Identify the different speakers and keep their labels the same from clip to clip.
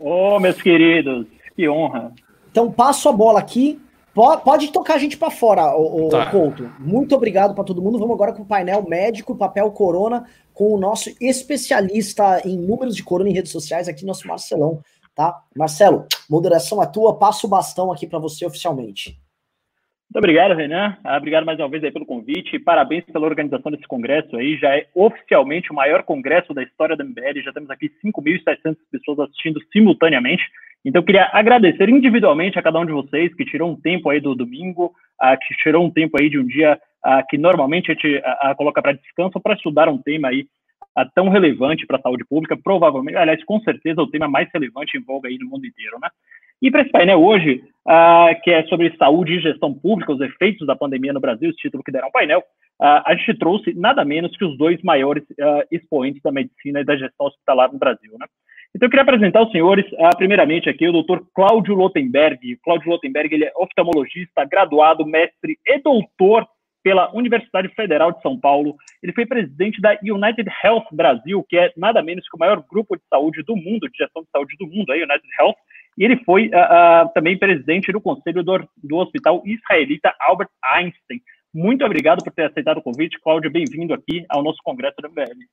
Speaker 1: Ô, oh, meus queridos, que honra.
Speaker 2: Então, passo a bola aqui. Pode, tocar a gente para fora, o, tá. Couto. Muito obrigado para todo mundo. Vamos agora com o painel médico, papel corona, com o nosso especialista em números de corona em redes sociais, aqui, nosso Marcelão. Tá? Marcelo, moderação é tua, passo o bastão aqui para você oficialmente.
Speaker 1: Muito obrigado, Renan. Ah, obrigado mais uma vez aí pelo convite. Parabéns pela organização desse congresso aí. Já é oficialmente o maior congresso da história da MBL. Já temos aqui 5.700 pessoas assistindo simultaneamente. Então, eu queria agradecer individualmente a cada um de vocês que tirou um tempo aí do domingo, uh, que tirou um tempo aí de um dia uh, que normalmente a gente coloca para descanso, para estudar um tema aí tão relevante para a saúde pública, provavelmente, aliás, com certeza, o tema mais relevante em voga aí no mundo inteiro, né? E para esse painel hoje, que é sobre saúde e gestão pública, os efeitos da pandemia no Brasil, esse título que deram ao painel, a gente trouxe nada menos que os dois maiores expoentes da medicina e da gestão hospitalar no Brasil, né? Então, eu queria apresentar aos senhores, uh, primeiramente aqui, o doutor Cláudio Lotenberg. Cláudio Lotenberg, ele é oftalmologista, graduado, mestre e doutor pela Universidade Federal de São Paulo. Ele foi presidente da United Health Brasil, que é nada menos que o maior grupo de saúde do mundo, de gestão de saúde do mundo, a United Health. E ele foi uh, uh, também presidente do conselho do, do Hospital Israelita Albert Einstein. Muito obrigado por ter aceitado o convite, Cláudio. Bem-vindo aqui ao nosso congresso da MBL.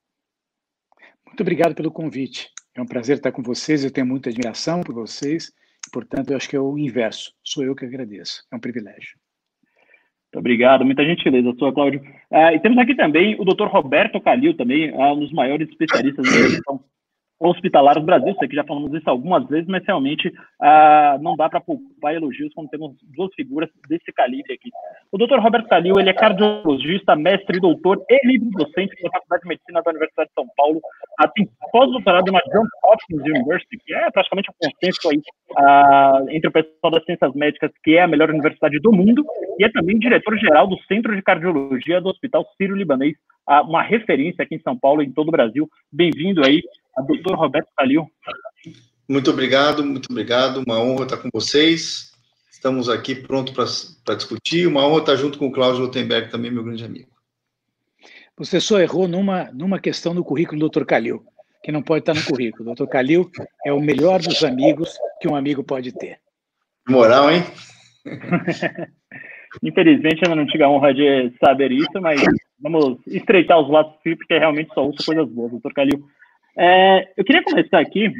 Speaker 3: Muito obrigado pelo convite. É um prazer estar com vocês, eu tenho muita admiração por vocês, portanto, eu acho que é o inverso, sou eu que agradeço, é um privilégio.
Speaker 1: Muito obrigado, muita gentileza sua, Cláudio. Ah, e temos aqui também o Dr. Roberto Calil, também ah, um dos maiores especialistas em gestão hospitalar do Brasil. Sei que já falamos isso algumas vezes, mas realmente ah, não dá para poupar elogios quando temos duas figuras desse calibre aqui. O Dr. Roberto Calil, ele é cardiologista, mestre, doutor e livre-docente da Faculdade de Medicina da Universidade de São Paulo. Ah, tem pós-doutorado na Johns Hopkins University, que é praticamente um consenso aí ah, entre o pessoal das ciências médicas, que é a melhor universidade do mundo, e é também diretor-geral do Centro de Cardiologia do Hospital Sírio-Libanês, uma referência aqui em São Paulo e em todo o Brasil. Bem-vindo aí a doutor Roberto Calil.
Speaker 4: Muito obrigado, muito obrigado. Uma honra estar com vocês. Estamos aqui prontos para discutir. Uma honra estar junto com o Cláudio Lutemberg, também meu grande amigo.
Speaker 3: Você só errou numa, numa questão do currículo do doutor Calil, que não pode estar no currículo. O doutor Calil é o melhor dos amigos que um amigo pode ter.
Speaker 4: Moral, hein?
Speaker 1: Infelizmente, eu não tive a honra de saber isso, mas vamos estreitar os laços, porque realmente só ouço coisas boas. Doutor Calil, é, eu queria começar aqui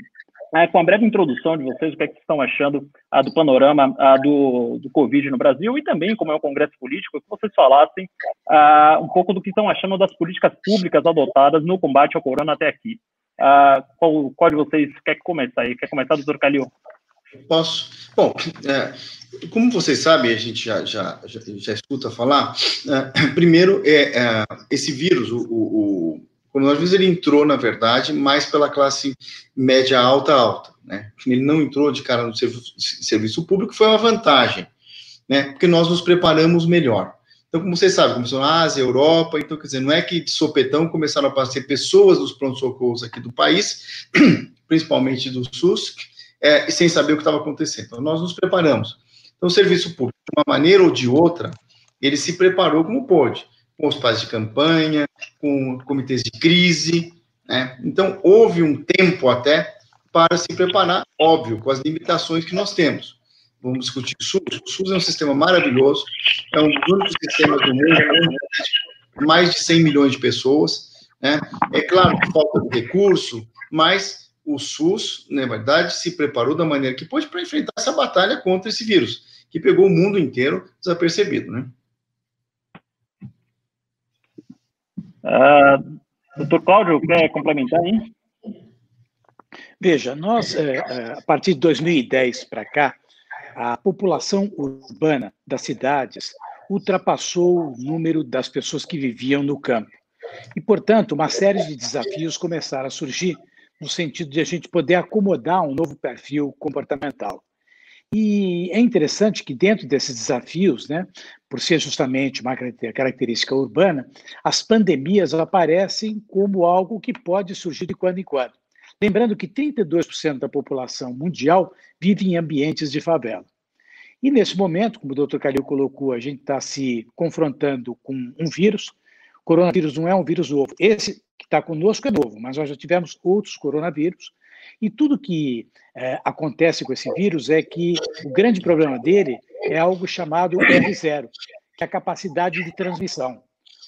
Speaker 1: é, com a breve introdução de vocês, o que, é que vocês estão achando ah, do panorama ah, do, do Covid no Brasil e também, como é o Congresso Político, que vocês falassem ah, um pouco do que estão achando das políticas públicas adotadas no combate ao corona até aqui. Ah, qual, qual de vocês quer começar aí? Quer começar, doutor Calil?
Speaker 4: Posso. Bom, é, como vocês sabem, a gente já, já, já, já escuta falar, é, primeiro, é, é, esse vírus, o, o coronavírus ele entrou, na verdade, mais pela classe média alta alta, né? Ele não entrou de cara no serviço, serviço público, foi uma vantagem, né? Porque nós nos preparamos melhor. Então, como vocês sabem, começou na Ásia, Europa, então, quer dizer, não é que de sopetão começaram a aparecer pessoas dos pronto-socorros aqui do país, principalmente do SUS, é, sem saber o que estava acontecendo. Então, nós nos preparamos. Então, o serviço público, de uma maneira ou de outra, ele se preparou como pôde com os pais de campanha, com comitês de crise. Né? Então, houve um tempo até para se preparar, óbvio, com as limitações que nós temos. Vamos discutir o SUS. O SUS é um sistema maravilhoso, é um dos únicos sistemas do mundo, mais de 100 milhões de pessoas. Né? É claro que falta de recurso, mas o SUS, na verdade, se preparou da maneira que pôde para enfrentar essa batalha contra esse vírus, que pegou o mundo inteiro desapercebido. Né?
Speaker 1: Uh, doutor Cláudio, quer complementar aí?
Speaker 3: Veja, nós, é, é, a partir de 2010 para cá, a população urbana das cidades ultrapassou o número das pessoas que viviam no campo. E, portanto, uma série de desafios começaram a surgir no sentido de a gente poder acomodar um novo perfil comportamental. E é interessante que dentro desses desafios, né, por ser justamente uma característica urbana, as pandemias aparecem como algo que pode surgir de quando em quando. Lembrando que 32% da população mundial vive em ambientes de favela. E nesse momento, como o doutor Calil colocou, a gente está se confrontando com um vírus. O coronavírus não é um vírus novo. Esse que está conosco é novo, mas nós já tivemos outros coronavírus E tudo que é, acontece com esse vírus é que o grande problema dele é algo chamado R0, que é a capacidade de transmissão.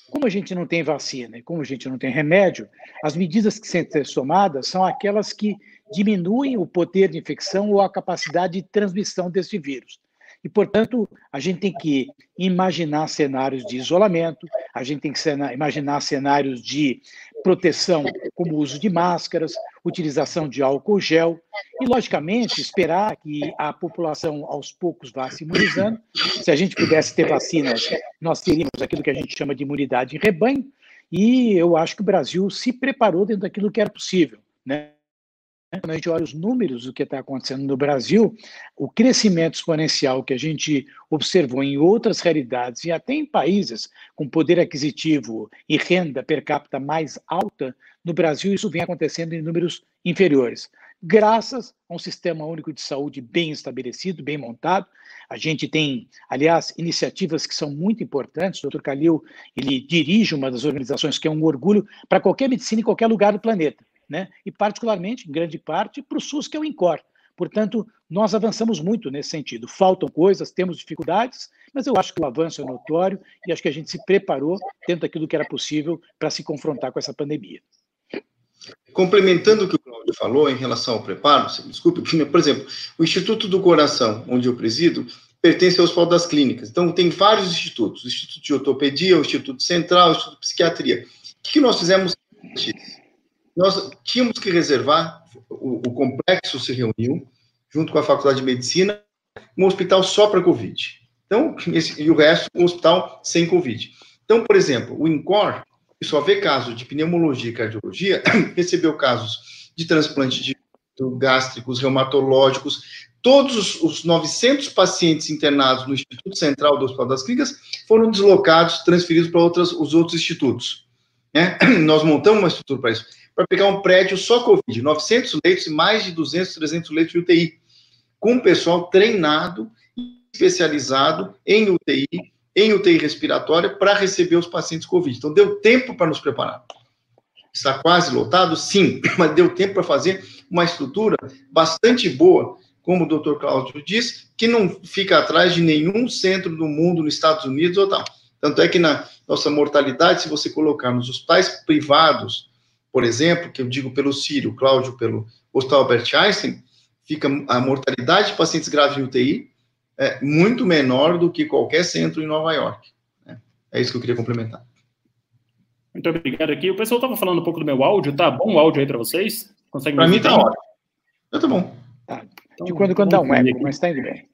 Speaker 3: Como a gente não tem vacina e como a gente não tem remédio, as medidas que ser tomadas são aquelas que diminuem o poder de infecção ou a capacidade de transmissão desse vírus. E, portanto, a gente tem que imaginar cenários de isolamento, a gente tem que imaginar cenários de proteção, como uso de máscaras, utilização de álcool gel, e, logicamente, esperar que a população aos poucos vá se imunizando. Se a gente pudesse ter vacinas, nós teríamos aquilo que a gente chama de imunidade em rebanho, e eu acho que o Brasil se preparou dentro daquilo que era possível. Né? Quando a gente olha os números do que está acontecendo no Brasil, o crescimento exponencial que a gente observou em outras realidades e até em países com poder aquisitivo e renda per capita mais alta, no Brasil isso vem acontecendo em números inferiores. Graças a um sistema único de saúde bem estabelecido, bem montado, a gente tem, aliás, iniciativas que são muito importantes. O Dr. Calil, ele dirige uma das organizações que é um orgulho para qualquer medicina em qualquer lugar do planeta né? e particularmente, em grande parte, para o SUS, que é o INCOR. Portanto, nós avançamos muito nesse sentido. Faltam coisas, temos dificuldades, mas eu acho que o avanço é notório e acho que a gente se preparou dentro daquilo que era possível para se confrontar com essa pandemia.
Speaker 4: Complementando o que o Cláudio falou em relação ao preparo, desculpe, por exemplo, o Instituto do Coração, onde eu presido, pertence ao Hospital das Clínicas. Então, tem vários institutos: o Instituto de Ortopedia, o Instituto Central, o Instituto de Psiquiatria. O que nós fizemos antes? Nós tínhamos que reservar, o, o complexo se reuniu, junto com a Faculdade de Medicina, um hospital só para Covid. Então, esse, e o resto, um hospital sem Covid. Então, por exemplo, o INCOR, que só vê casos de pneumologia e cardiologia, recebeu casos de transplante de gástricos, reumatológicos, todos os, os 900 pacientes internados no Instituto Central do Hospital das Clínicas foram deslocados, transferidos para outras, os outros institutos. Né? Nós montamos uma estrutura para isso para pegar um prédio só Covid, 900 leitos e mais de 200, 300 leitos de UTI, com pessoal treinado, especializado em UTI, em UTI respiratória, para receber os pacientes Covid. Então, deu tempo para nos preparar. Está quase lotado? Sim, mas deu tempo para fazer uma estrutura bastante boa, como o doutor Cláudio diz, que não fica atrás de nenhum centro do mundo, nos Estados Unidos ou tal. Tanto é que na nossa mortalidade, se você colocar nos hospitais privados, por exemplo, que eu digo pelo Sírio, Cláudio pelo Hospital Albert Einstein, fica a mortalidade de pacientes graves em UTI é muito menor do que qualquer centro em Nova York. Né? É isso que eu queria complementar.
Speaker 1: Muito obrigado aqui. O pessoal estava falando um pouco do meu áudio, tá bom o áudio aí para vocês?
Speaker 4: Consegue Para mim tá ótimo. Tá bom.
Speaker 3: Tá. Então, de quando quando dá um eco, mas está indo bem.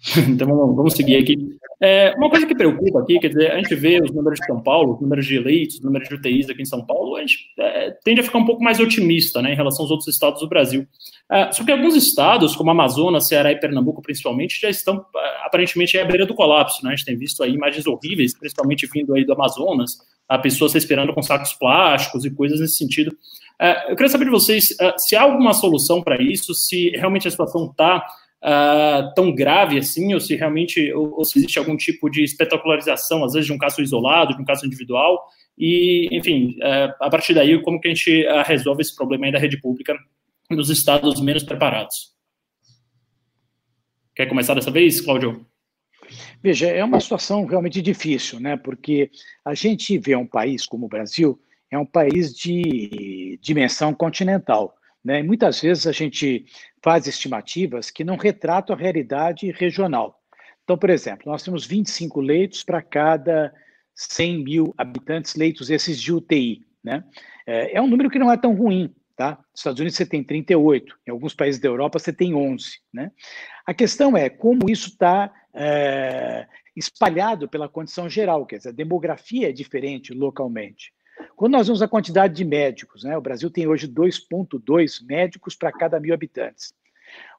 Speaker 1: então vamos, vamos seguir aqui. É, uma coisa que preocupa aqui, quer dizer, a gente vê os números de São Paulo, os números de leitos, os números de UTIs aqui em São Paulo, a gente é, tende a ficar um pouco mais otimista né, em relação aos outros estados do Brasil. É, só que alguns estados, como Amazonas, Ceará e Pernambuco, principalmente, já estão é, aparentemente à beira do colapso. Né? A gente tem visto aí imagens horríveis, principalmente vindo aí do Amazonas, a pessoas respirando com sacos plásticos e coisas nesse sentido. É, eu queria saber de vocês é, se há alguma solução para isso, se realmente a situação está uh, tão grave assim, ou se realmente, ou, ou, se existe algum tipo de espetacularização, às vezes de um caso isolado, de um caso individual, e, enfim, uh, a partir daí, como que a gente uh, resolve esse problema aí da rede pública nos estados menos preparados? Quer começar dessa vez, Cláudio?
Speaker 3: Veja, é uma situação realmente difícil, né? Porque a gente vê um país como o Brasil, é um país de dimensão continental. Né? E muitas vezes a gente faz estimativas que não retratam a realidade regional. Então, por exemplo, nós temos 25 leitos para cada 100 mil habitantes, leitos esses de UTI. Né? É, é um número que não é tão ruim. Tá? Nos Estados Unidos você tem 38, em alguns países da Europa você tem 11. Né? A questão é como isso está é, espalhado pela condição geral, quer dizer, a demografia é diferente localmente. Quando nós vemos a quantidade de médicos, né, o Brasil tem hoje 2,2 médicos para cada mil habitantes.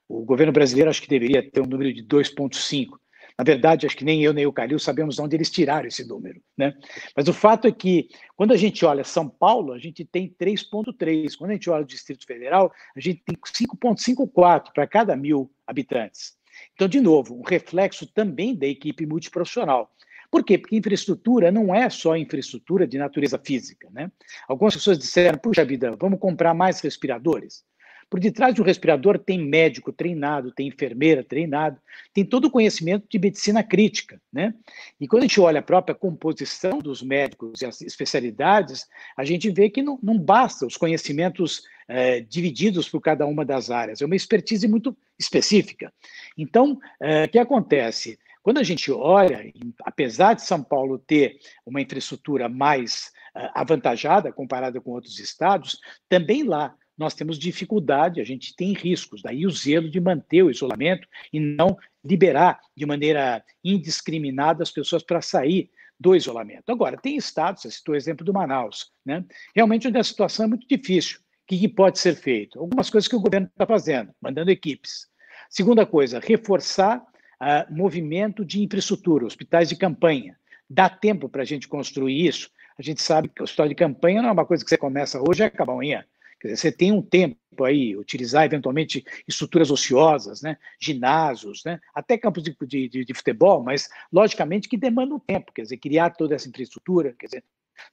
Speaker 3: O governo brasileiro acho que deveria ter um número de 2,5. Na verdade, acho que nem eu nem o Calil sabemos de onde eles tiraram esse número. Né? Mas o fato é que, quando a gente olha São Paulo, a gente tem 3,3. Quando a gente olha o Distrito Federal, a gente tem 5,54 para cada mil habitantes. Então, de novo, um reflexo também da equipe multiprofissional. Por quê? Porque infraestrutura não é só infraestrutura de natureza física. Né? Algumas pessoas disseram, puxa vida, vamos comprar mais respiradores. Por detrás de um respirador tem médico treinado, tem enfermeira treinado, tem todo o conhecimento de medicina crítica, né? E quando a gente olha a própria composição dos médicos e as especialidades, a gente vê que não, não basta os conhecimentos é, divididos por cada uma das áreas, é uma expertise muito específica. Então, é, o que acontece? Quando a gente olha, apesar de São Paulo ter uma infraestrutura mais uh, avantajada comparada com outros estados, também lá nós temos dificuldade, a gente tem riscos, daí o zelo de manter o isolamento e não liberar de maneira indiscriminada as pessoas para sair do isolamento. Agora, tem estados, você citou o exemplo do Manaus, né? realmente onde a situação é muito difícil. O que, que pode ser feito? Algumas coisas que o governo está fazendo, mandando equipes. Segunda coisa, reforçar uh, movimento de infraestrutura, hospitais de campanha. Dá tempo para a gente construir isso? A gente sabe que o hospital de campanha não é uma coisa que você começa hoje e acaba amanhã. Quer dizer, você tem um tempo aí, utilizar eventualmente estruturas ociosas, né, ginásios, né, até campos de, de, de, futebol, mas logicamente que demanda um tempo, quer dizer, criar toda essa infraestrutura, quer dizer,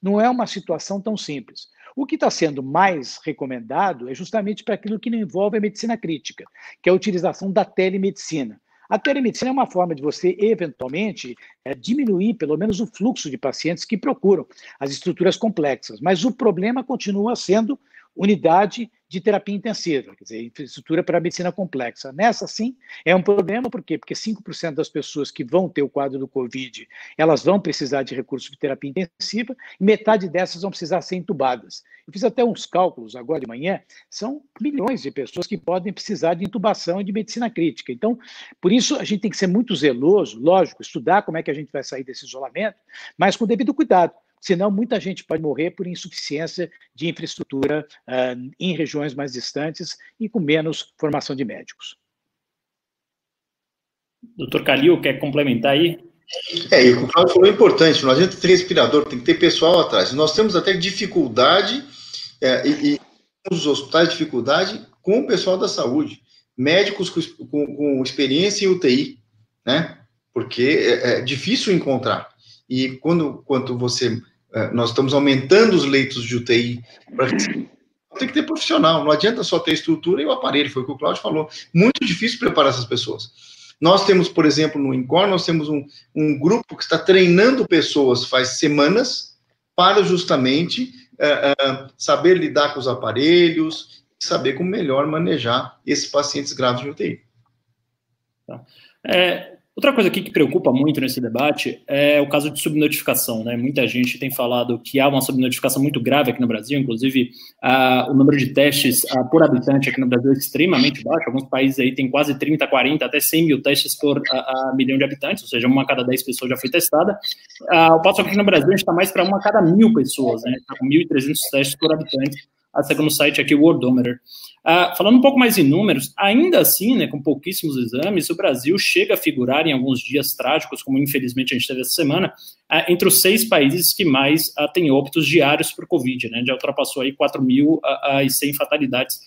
Speaker 3: não é uma situação tão simples. O que está sendo mais recomendado é justamente para aquilo que não envolve a medicina crítica, que é a utilização da telemedicina. A telemedicina é uma forma de você, eventualmente, é, diminuir pelo menos o fluxo de pacientes que procuram as estruturas complexas, mas o problema continua sendo unidade de terapia intensiva, quer dizer, infraestrutura para medicina complexa. Nessa, sim, é um problema, por quê? Porque 5% das pessoas que vão ter o quadro do Covid, elas vão precisar de recursos de terapia intensiva, e metade dessas vão precisar ser entubadas. Eu fiz até uns cálculos agora de manhã, são milhões de pessoas que podem precisar de intubação e de medicina crítica. Então, por isso, a gente tem que ser muito zeloso, lógico, estudar como é que a gente vai sair desse isolamento, mas com devido cuidado senão muita gente pode morrer por insuficiência de infraestrutura uh, em regiões mais distantes e com menos formação de médicos.
Speaker 1: Doutor Calil, quer complementar aí?
Speaker 4: É, e o que o Claudio falou é importante, não adianta ter respirador, tem que ter pessoal atrás. Nós temos até dificuldade, é, e, e nos hospitais, dificuldade com o pessoal da saúde, médicos com, com, com experiência em UTI, né? Porque é, é difícil encontrar. E quando, quando você é, nós estamos aumentando os leitos de UTI. Tem que ter profissional, não adianta só ter estrutura e o aparelho, foi o que o Claudio falou. Muito difícil preparar essas pessoas. Nós temos, por exemplo, no INCOR, nós temos um, um grupo que está treinando pessoas faz semanas para justamente uh, uh, saber lidar com os aparelhos, saber como melhor manejar esses pacientes graves de UTI.
Speaker 1: Tá. É, Outra coisa aqui que preocupa muito nesse debate é o caso de subnotificação. Né? Muita gente tem falado que há uma subnotificação muito grave aqui no Brasil, inclusive o número de testes por habitante aqui no Brasil é extremamente baixo. Alguns países aí têm quase 30, 40, até 100 mil testes por uh, milhão de habitantes, ou seja, uma a cada 10 pessoas já foi testada. o passo aqui no Brasil a gente está mais para uma a cada mil pessoas, né? está com 1.300 testes por habitante, segundo o site aqui, o Worldometer. Uh, falando um pouco mais em números, ainda assim, né, com pouquíssimos exames, o Brasil chega a figurar em alguns dias trágicos, como infelizmente a gente teve essa semana, uh, entre os seis países que mais uh, têm óbitos diários por Covid, né, já ultrapassou aí 4.100 fatalidades.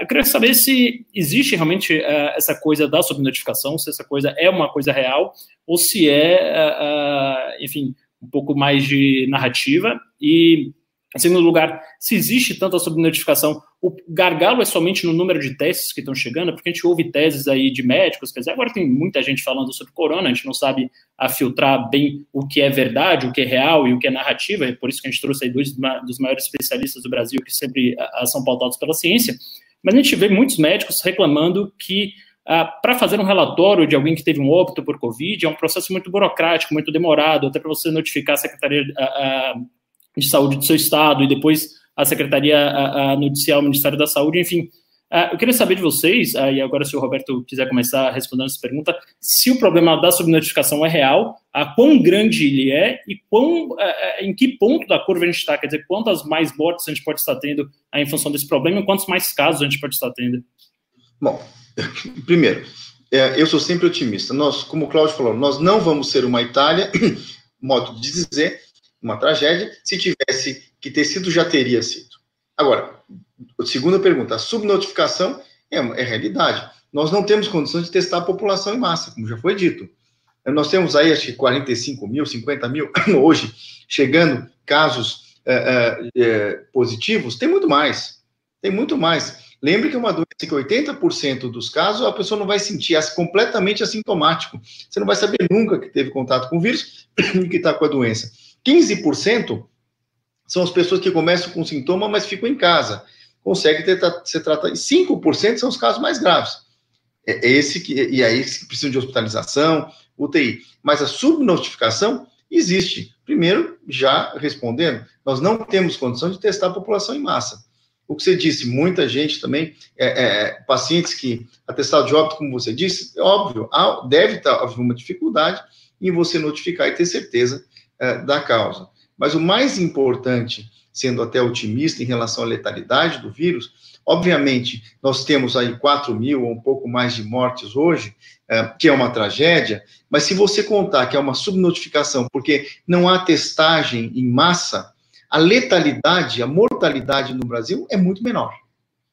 Speaker 1: eu queria saber se existe realmente essa coisa da subnotificação, se essa coisa é uma coisa real, ou se é, enfim, um pouco mais de narrativa, e em segundo lugar, se existe tanta subnotificação, o gargalo é somente no número de testes que estão chegando, porque a gente ouve teses aí de médicos, quer dizer, agora tem muita gente falando sobre corona, a gente não sabe a filtrar bem o que é verdade, o que é real e o que é narrativa, é por isso que a gente trouxe aí dois dos maiores especialistas do Brasil que sempre são pautados pela ciência, mas a gente vê muitos médicos reclamando que ah, para fazer um relatório de alguém que teve um óbito por Covid é um processo muito burocrático, muito demorado, até para você notificar a Secretaria de Saúde do seu estado e depois a Secretaria a, a Noticiar o Ministério da Saúde, enfim. Uh, eu queria saber de vocês, uh, e agora se o Roberto quiser começar respondendo essa pergunta, se o problema da subnotificação é real, uh, quão grande ele é e quão, uh, em que ponto da curva a gente está, quer dizer, quantas mais mortes a gente pode estar tendo em função desse problema e quantos mais casos a gente pode estar tendo?
Speaker 4: Bom, primeiro, é, eu sou sempre otimista. Nós, como o Cláudio falou, nós não vamos ser uma Itália, modo de dizer, uma tragédia. Se tivesse que ter sido, já teria sido. Agora, segunda pergunta: a subnotificação é, é realidade. Nós não temos condições de testar a população em massa, como já foi dito. Nós temos aí, acho que 45 mil, 50 mil, hoje, chegando casos é, é, é, positivos, tem muito mais. Tem muito mais. Lembre que é uma doença que 80% dos casos a pessoa não vai sentir, é completamente assintomático. Você não vai saber nunca que teve contato com o vírus e que está com a doença. 15% são as pessoas que começam com sintoma, mas ficam em casa. Conseguem ter, ser tratadas. 5% são os casos mais graves. É, é esse que, e aí que precisam de hospitalização, UTI. Mas a subnotificação existe. Primeiro, já respondendo, nós não temos condição de testar a população em massa. O que você disse, muita gente também, é, é, pacientes que atestado de óbito, como você disse, é óbvio, deve estar alguma dificuldade em você notificar e ter certeza é, da causa. Mas o mais importante, sendo até otimista em relação à letalidade do vírus, obviamente, nós temos aí 4 mil ou um pouco mais de mortes hoje, é, que é uma tragédia, mas se você contar que é uma subnotificação, porque não há testagem em massa, a letalidade, a mortalidade no Brasil é muito menor.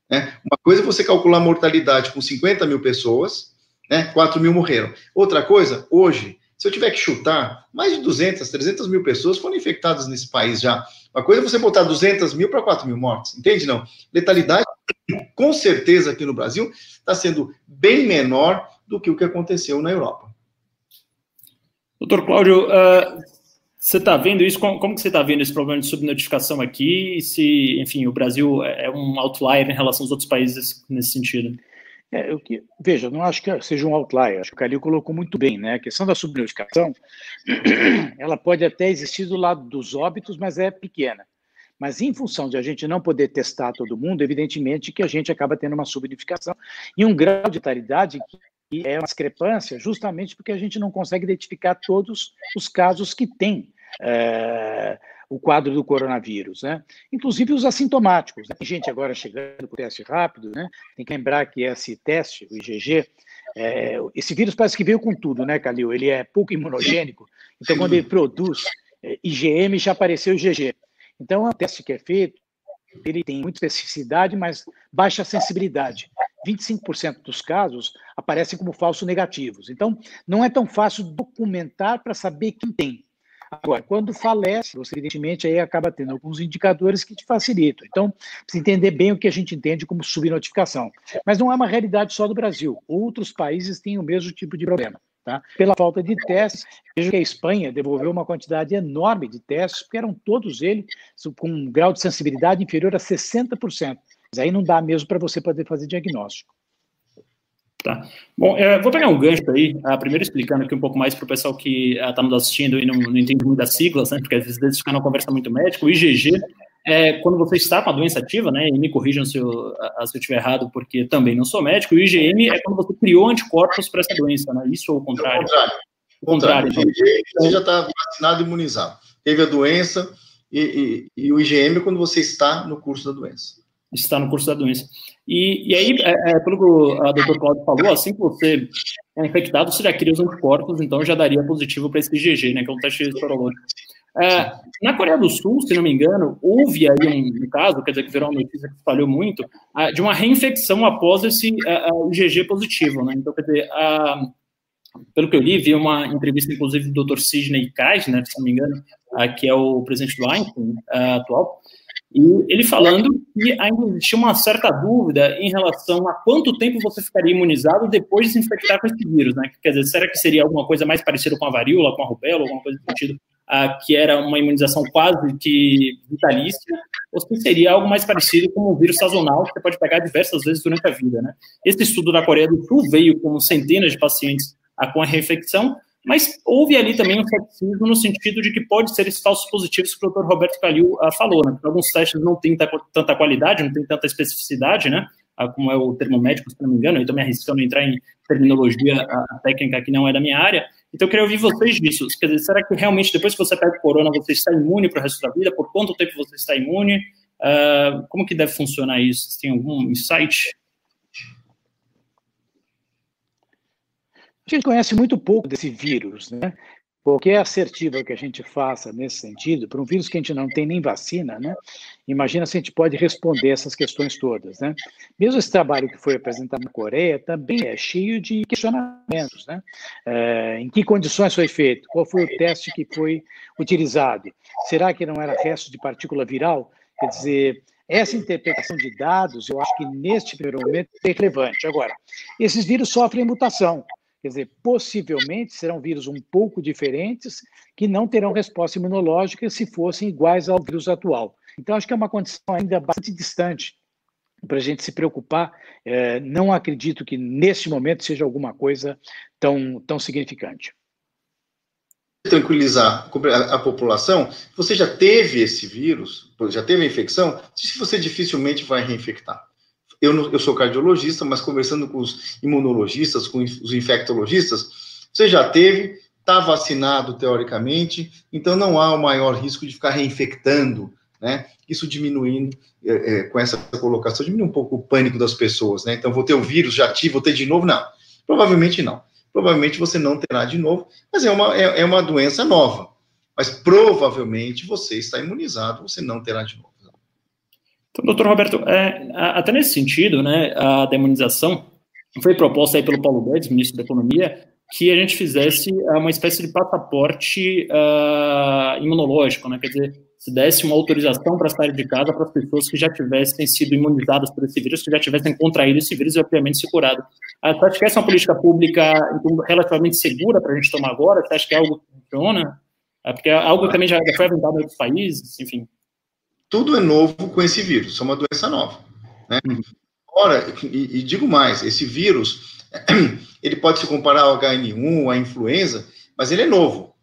Speaker 4: Né? Uma coisa é você calcular a mortalidade com 50 mil pessoas, né? 4 mil morreram. Outra coisa, hoje, se eu tiver que chutar, mais de 200, 300 mil pessoas foram infectadas nesse país já. Uma coisa é você botar 200 mil para 4 mil mortes, entende? Não. Letalidade, com certeza, aqui no Brasil, está sendo bem menor do que o que aconteceu na Europa.
Speaker 1: Doutor Cláudio, uh, você está vendo isso? Como, como que você está vendo esse problema de subnotificação aqui? Se, enfim, o Brasil é um outlier em relação aos outros países nesse sentido?
Speaker 3: É, eu veja, não acho que seja um outlier, acho que o Calil colocou muito bem, né? A questão da subnotificação, ela pode até existir do lado dos óbitos, mas é pequena. Mas em função de a gente não poder testar todo mundo, evidentemente que a gente acaba tendo uma subnotificação e um grau de taridade que é uma discrepância justamente porque a gente não consegue identificar todos os casos que tem é, o quadro do coronavírus, né? Inclusive os assintomáticos. Né? Tem gente agora chegando com teste rápido, né? Tem que lembrar que esse teste, o IgG, é, esse vírus parece que veio com tudo, né, Calil? Ele é pouco imunogênico, então quando ele produz é, IgM já apareceu o IgG. Então é um teste que é feito, ele tem muita especificidade, mas baixa sensibilidade. 25% dos casos aparecem como falsos negativos. Então, não é tão fácil documentar para saber quem tem. Agora, quando falece, você evidentemente aí acaba tendo alguns indicadores que te facilitam. Então, precisa entender bem o que a gente entende como subnotificação. Mas não é uma realidade só do Brasil. Outros países têm o mesmo tipo de problema. Tá? Pela falta de testes, vejo que a Espanha devolveu uma quantidade enorme de testes, porque eram todos eles com um grau de sensibilidade inferior a 60%. Mas aí não dá mesmo para você poder fazer diagnóstico.
Speaker 1: Tá. Bom, é, vou pegar um gancho aí, uh, primeiro explicando aqui um pouco mais para o pessoal que está uh, nos assistindo e não, não entende muito das siglas, né, porque às vezes fica numa conversa muito médica. O IgG é quando você está com a doença ativa, né, e me corrijam se eu, se eu estiver errado, porque também não sou médico. O IgM é quando você criou anticorpos para essa doença, né, isso ou o contrário? É o
Speaker 4: contrário. O contrário. Então. Você já está vacinado e imunizado. Teve a doença e, e, e o IgM é quando você está no curso da doença
Speaker 1: está no curso da doença. E, e aí, é, é, pelo que a doutor Claudio falou, assim que você é infectado, você já cria os anticorpos, então já daria positivo para esse IgG, né, que é um teste sorológico. É, na Coreia do Sul, se não me engano, houve aí um, caso, quer dizer, que virou uma notícia que espalhou muito, de uma reinfecção após esse IgG positivo, né? Então, quer dizer, pelo que eu li, vi uma entrevista, inclusive, do Dr. Sidney Kaisner, se não me engano, que é o presidente do Einstein atual, e ele falando que ainda existia uma certa dúvida em relação a quanto tempo você ficaria imunizado depois de se infectar com esse vírus, né? Quer dizer, será que seria alguma coisa mais parecida com a varíola, com a rubéola, alguma coisa do sentido, ah, que era uma imunização quase que vitalícia, ou se seria algo mais parecido com o vírus sazonal que você pode pegar diversas vezes durante a vida, né? Esse estudo da Coreia do Sul veio com centenas de pacientes ah, com a reinfecção, mas houve ali também um ceticismo no sentido de que pode ser esses falsos positivos que o Dr. Roberto Calil uh, falou, né? alguns testes não têm tanta qualidade, não tem tanta especificidade, né? Uh, como é o termo médico, se não me engano, eu estou me arriscando a entrar em terminologia uh, técnica que não é da minha área. Então, eu queria ouvir vocês disso. Quer dizer, será que realmente depois que você pega o corona, você está imune para o resto da vida? Por quanto tempo você está imune? como que deve funcionar isso? Você tem algum insight?
Speaker 3: A gente conhece muito pouco desse vírus, né? Qualquer assertiva que a gente faça nesse sentido, para um vírus que a gente não tem nem vacina, né? Imagina se a gente pode responder essas questões todas, né? Mesmo esse trabalho que foi apresentado na Coreia também é cheio de questionamentos, né? É, em que condições foi feito? Qual foi o teste que foi utilizado? Será que não era resto de partícula viral? Quer dizer, essa interpretação de dados, eu acho que neste primeiro momento é relevante. Agora, esses vírus sofrem mutação. Quer dizer, possivelmente serão vírus um pouco diferentes que não terão resposta imunológica se fossem iguais ao vírus atual. Então, acho que é uma condição ainda bastante distante para a gente se preocupar. É, não acredito que nesse momento seja alguma coisa tão, tão significante.
Speaker 4: Tranquilizar a população, você já teve esse vírus, já teve a infecção, se você dificilmente vai reinfectar. Eu, eu sou cardiologista, mas conversando com os imunologistas, com os infectologistas, você já teve, está vacinado teoricamente, então não há o maior risco de ficar reinfectando, né? Isso diminuindo é, é, com essa colocação, diminui um pouco o pânico das pessoas, né? Então vou ter o vírus, já tive, vou ter de novo? Não, provavelmente não. Provavelmente você não terá de novo, mas é uma, é, é uma doença nova. Mas provavelmente você está imunizado, você não terá de novo.
Speaker 1: Então, doutor Roberto, é, até nesse sentido, né, a demunização foi proposta aí pelo Paulo Guedes, ministro da Economia, que a gente fizesse é, uma espécie de passaporte uh, imunológico, né, quer dizer, se desse uma autorização para sair de casa para as pessoas que já tivessem sido imunizadas por esse vírus, que já tivessem contraído esse vírus e, obviamente, se curado. Uh, você acha que essa é uma política pública então, relativamente segura para a gente tomar agora? Você acha que é algo que funciona? É porque é algo que também já foi aventado em outros países, enfim
Speaker 4: tudo é novo com esse vírus, é uma doença nova. Né? Uhum. Ora, e, e, digo mais, esse vírus, ele pode se comparar ao HN1, à influenza, mas ele é novo.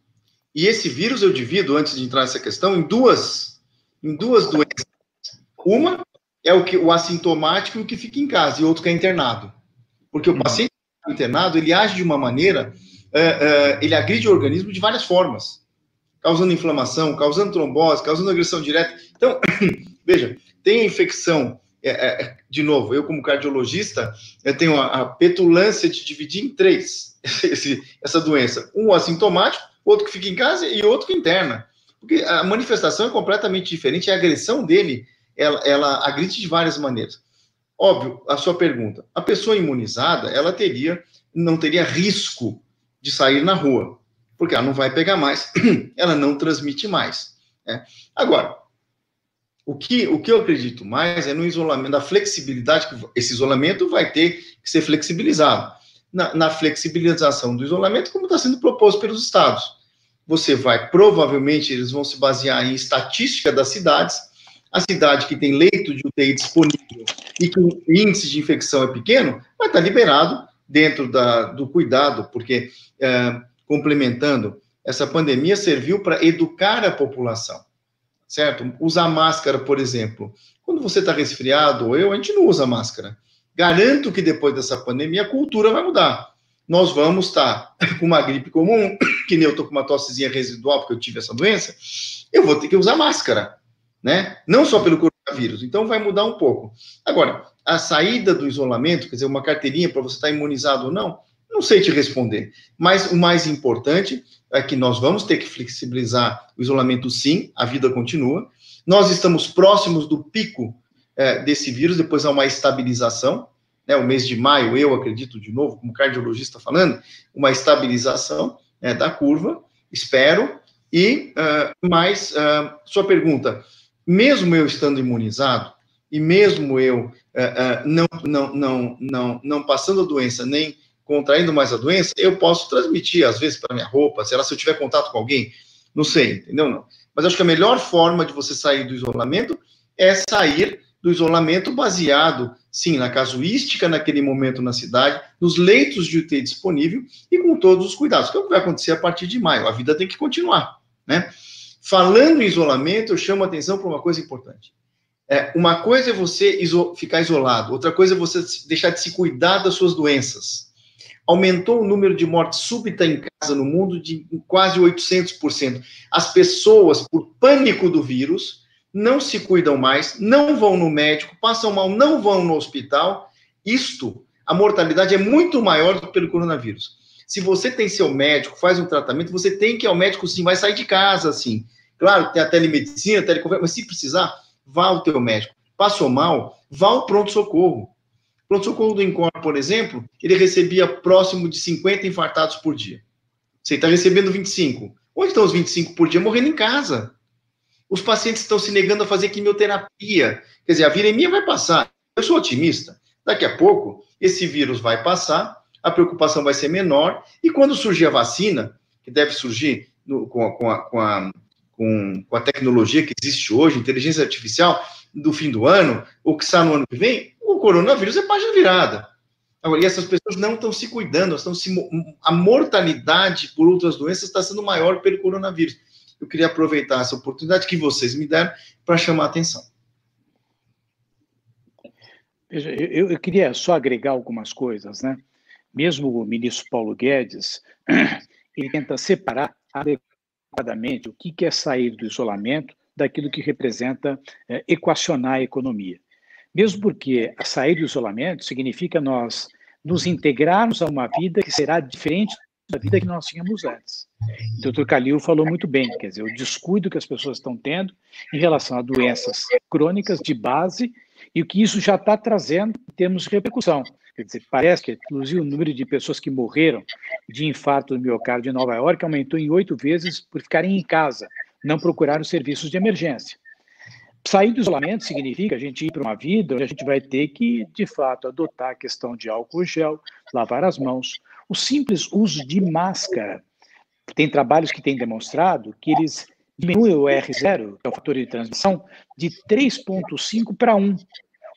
Speaker 4: E esse vírus eu divido, antes de entrar nessa questão, em duas, em duas doenças. Uma é o, que, o assintomático e o que fica em casa, e outro que é internado. Porque o uhum. paciente internado, ele age de uma maneira, uh, uh, ele agride o organismo de várias formas causando inflamação, causando trombose, causando agressão direta. Então, veja, tem a infecção, é, é, é, de novo, eu como cardiologista, eu tenho a, a petulância de dividir em três esse, essa doença. Um assintomático, outro que fica em casa e outro que interna. Porque a manifestação é completamente diferente, a agressão dele, ela, ela agride de várias maneiras. Óbvio, a sua pergunta, a pessoa imunizada, ela teria, não teria risco de sair na rua porque ela não vai pegar mais, ela não transmite mais. Né? Agora, o que, o que eu acredito mais é no isolamento, da flexibilidade, que esse isolamento vai ter que ser flexibilizado. Na, na flexibilização do isolamento, como está sendo proposto pelos estados. Você vai, provavelmente, eles vão se basear em estatística das cidades, a cidade que tem leito de UTI disponível e que o índice de infecção é pequeno, vai estar liberado dentro da, do cuidado, porque é, complementando, essa pandemia serviu para educar a população, certo? Usar máscara, por exemplo. Quando você está resfriado, ou eu, a gente não usa máscara. Garanto que depois dessa pandemia a cultura vai mudar. Nós vamos estar tá com uma gripe comum, que nem eu estou com uma tossezinha residual, porque eu tive essa doença, eu vou ter que usar máscara, né? Não só pelo coronavírus, então vai mudar um pouco. Agora, a saída do isolamento, quer dizer, uma carteirinha para você estar tá imunizado ou não, não sei te responder, mas o mais importante é que nós vamos ter que flexibilizar o isolamento, sim, a vida continua. Nós estamos próximos do pico é, desse vírus, depois há uma estabilização. Né, o mês de maio, eu acredito, de novo, como cardiologista falando, uma estabilização né, da curva, espero. E, uh, mais, uh, sua pergunta, mesmo eu estando imunizado, e mesmo eu uh, não, não, não, não, não passando a doença, nem contraindo mais a doença, eu posso transmitir, às vezes, para minha roupa, sei lá, se eu tiver contato com alguém, não sei, entendeu? Não. Mas acho que a melhor forma de você sair do isolamento é sair do isolamento baseado, sim, na casuística naquele momento na cidade, nos leitos de UTI disponível e com todos os cuidados, que é o que vai acontecer a partir de maio. A vida tem que continuar, né? Falando em isolamento, eu chamo a atenção para uma coisa importante. É, uma coisa é você iso ficar isolado, outra coisa é você deixar de se cuidar das suas doenças aumentou o número de mortes súbita em casa no mundo de quase 800%. As pessoas, por pânico do vírus, não se cuidam mais, não vão no médico, passam mal, não vão no hospital. Isto, a mortalidade é muito maior do que pelo coronavírus. Se você tem seu médico, faz um tratamento, você tem que ir ao médico sim, vai sair de casa sim. Claro, tem a telemedicina, teleconferência, mas se precisar, vá ao teu médico. Passou mal, vá ao pronto-socorro pronto-socorro do INCOR, por exemplo, ele recebia próximo de 50 infartados por dia. Você está recebendo 25. Onde estão os 25 por dia? Morrendo em casa. Os pacientes estão se negando a fazer quimioterapia. Quer dizer, a viremia vai passar. Eu sou otimista. Daqui a pouco, esse vírus vai passar, a preocupação vai ser menor, e quando surgir a vacina, que deve surgir no, com, a, com, a, com, a, com, com a tecnologia que existe hoje, inteligência artificial, do fim do ano, ou que está no ano que vem, o coronavírus é página virada. Agora, e essas pessoas não estão se cuidando, estão se, a mortalidade por outras doenças está sendo maior pelo coronavírus. Eu queria aproveitar essa oportunidade que vocês me deram para chamar a atenção.
Speaker 3: Veja, eu, eu, queria só agregar algumas coisas, né? Mesmo o ministro Paulo Guedes, ele tenta separar adequadamente o que é sair do isolamento daquilo que representa é, equacionar a economia. Mesmo porque sair do isolamento significa nós nos integrarmos a uma vida que será diferente da vida que nós tínhamos antes. O doutor Calil falou muito bem, quer dizer, o descuido que as pessoas estão tendo em relação a doenças crônicas de base e o que isso já está trazendo em termos de repercussão. Quer dizer, parece que, inclusive, o número de pessoas que morreram de infarto do miocárdio em Nova York aumentou em oito vezes por ficarem em casa, não procuraram serviços de emergência. Sair do isolamento significa a gente ir para uma vida onde a gente vai ter que, de fato, adotar a questão de álcool gel, lavar as mãos, o simples uso de máscara. Tem trabalhos que têm demonstrado que eles diminuem o R0, que é o fator de transmissão, de 3,5 para 1.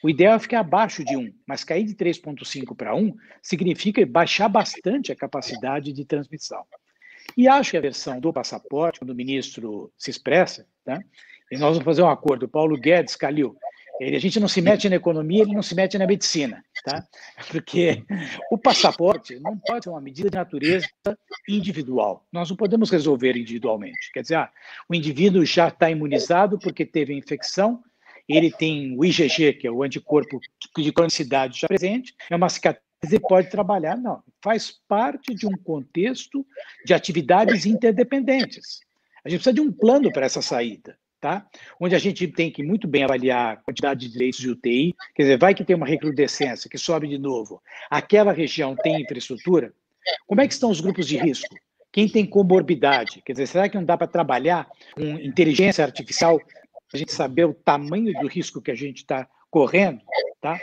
Speaker 3: O ideal é ficar abaixo de 1, mas cair de 3,5 para 1 significa baixar bastante a capacidade de transmissão. E acho que a versão do passaporte, quando o ministro se expressa, tá? e nós vamos fazer um acordo, Paulo Guedes, Calil, ele, a gente não se mete na economia, ele não se mete na medicina, tá? Porque o passaporte não pode ser uma medida de natureza individual. Nós não podemos resolver individualmente. Quer dizer, ah, o indivíduo já está imunizado porque teve a infecção, ele tem o IgG, que é o anticorpo de cronicidade já presente, é uma cicatriz ele pode trabalhar, não. Faz parte de um contexto de atividades interdependentes. A gente precisa de um plano para essa saída, tá? Onde a gente tem que muito bem avaliar a quantidade de leitos de UTI, quer dizer, vai que tem uma recrudescência, que sobe de novo. Aquela região tem infraestrutura? Como é que estão os grupos de risco? Quem tem comorbidade? Quer dizer, será que não dá para trabalhar com inteligência artificial para a gente saber o tamanho do risco que a gente está correndo, tá?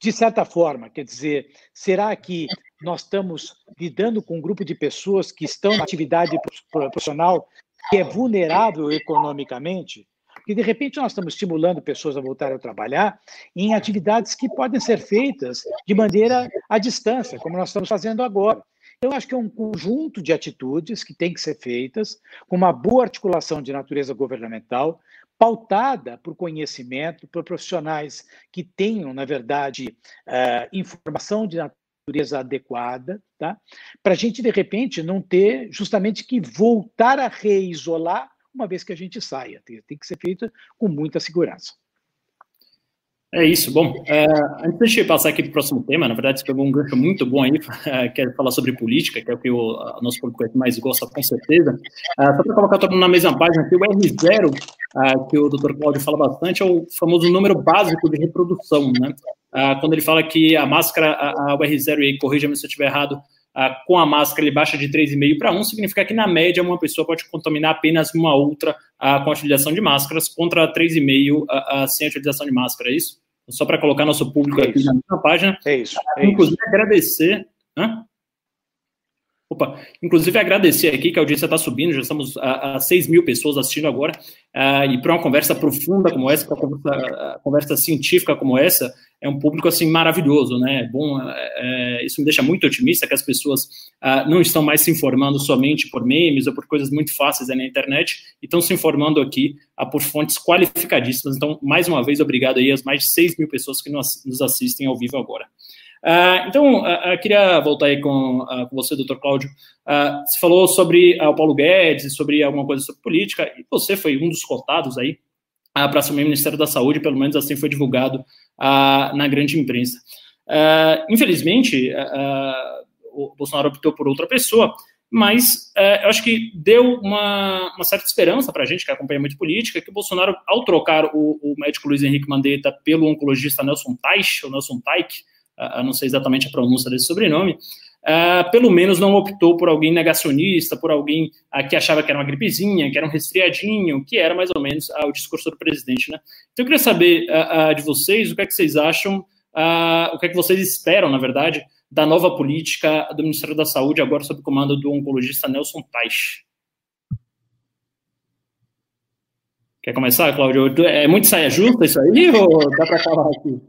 Speaker 3: De certa forma, quer dizer, será que nós estamos lidando com um grupo de pessoas que estão na atividade profissional que é vulnerável economicamente? Porque, de repente, nós estamos estimulando pessoas a voltarem a trabalhar em atividades que podem ser feitas de maneira à distância, como nós estamos fazendo agora. Eu acho que é um conjunto de atitudes que tem que ser feitas, com uma boa articulação de natureza governamental, pautada por conhecimento, por profissionais que tenham, na verdade, uh, informação de natureza adequada, tá? para a gente, de repente, não ter justamente que voltar a reisolar uma vez que a gente saia. Tem, tem que ser feita com muita segurança.
Speaker 1: É isso. Bom, é, antes de passar aqui para o próximo tema, na verdade, você pegou um gancho muito bom aí, é, quer falar sobre política, que é o que o nosso público mais gosta, com certeza. É, só para colocar todo mundo na mesma página aqui, o R0, é, que o Dr. Cláudio fala bastante, é o famoso número básico de reprodução, né? É, quando ele fala que a máscara, a, a o R0, e corrija-me se eu estiver errado, é, com a máscara ele baixa de 3,5 para 1, significa que, na média, uma pessoa pode contaminar apenas uma outra com a utilização de máscaras, contra 3,5 sem a utilização de máscara, é isso? Só para colocar nosso público é aqui na página.
Speaker 3: É isso.
Speaker 1: É Inclusive, isso. agradecer. Hã? Opa, inclusive agradecer aqui que a audiência está subindo, já estamos a, a 6 mil pessoas assistindo agora, uh, e para uma conversa profunda como essa, para uma conversa, conversa, científica como essa, é um público assim maravilhoso, né? É bom, é, é, isso me deixa muito otimista que as pessoas uh, não estão mais se informando somente por memes ou por coisas muito fáceis na internet, e estão se informando aqui uh, por fontes qualificadíssimas. Então, mais uma vez, obrigado aí às mais de 6 mil pessoas que nos, nos assistem ao vivo agora. Uh, então, uh, queria voltar aí com, com você, doutor Cláudio. você falou sobre o Paulo Guedes, sobre alguma coisa sobre política, e você foi um dos cotados aí para assumir o Ministério da Saúde, pelo menos assim foi divulgado na grande imprensa. infelizmente, o Bolsonaro optou por outra pessoa, mas eu acho que deu uma, uma certa esperança para a gente que acompanha muito política, que o Bolsonaro, ao trocar o, o médico Luiz Henrique Mandetta pelo oncologista Nelson Teich, ou Nelson Teich, não sei exatamente a pronúncia desse sobrenome, uh, pelo menos não optou por alguém negacionista, por alguém uh, que achava que era uma gripezinha, que era um resfriadinho, que era mais ou menos uh, o discurso do presidente. Né? Então eu queria saber de vocês o que é que vocês acham, o que é que vocês esperam, na verdade, da nova política do Ministério da Saúde, agora sob o comando do oncologista Nelson Tais. Quer começar, Cláudio? É muito saia justa isso aí ou dá para falar aqui?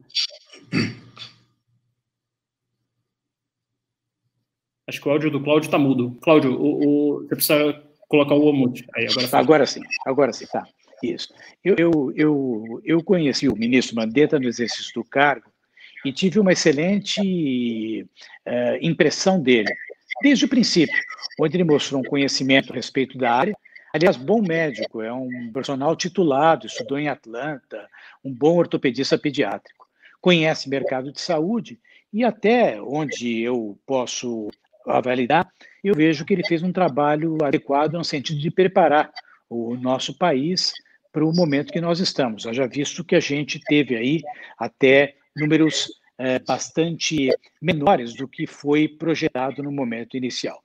Speaker 1: Acho que o áudio do Cláudio está mudo. Cláudio, o, o, você precisa colocar o mute. Aí,
Speaker 3: agora, agora sim, agora sim, tá. Isso. Eu, eu, eu, eu conheci o ministro Mandetta no exercício do cargo e tive uma excelente uh, impressão dele, desde o princípio, onde ele mostrou um conhecimento a respeito da área, Aliás, bom médico, é um profissional titulado, estudou em Atlanta, um bom ortopedista pediátrico. Conhece mercado de saúde e até onde eu posso avaliar, eu vejo que ele fez um trabalho adequado no sentido de preparar o nosso país para o momento que nós estamos. Já visto que a gente teve aí até números é, bastante menores do que foi projetado no momento inicial.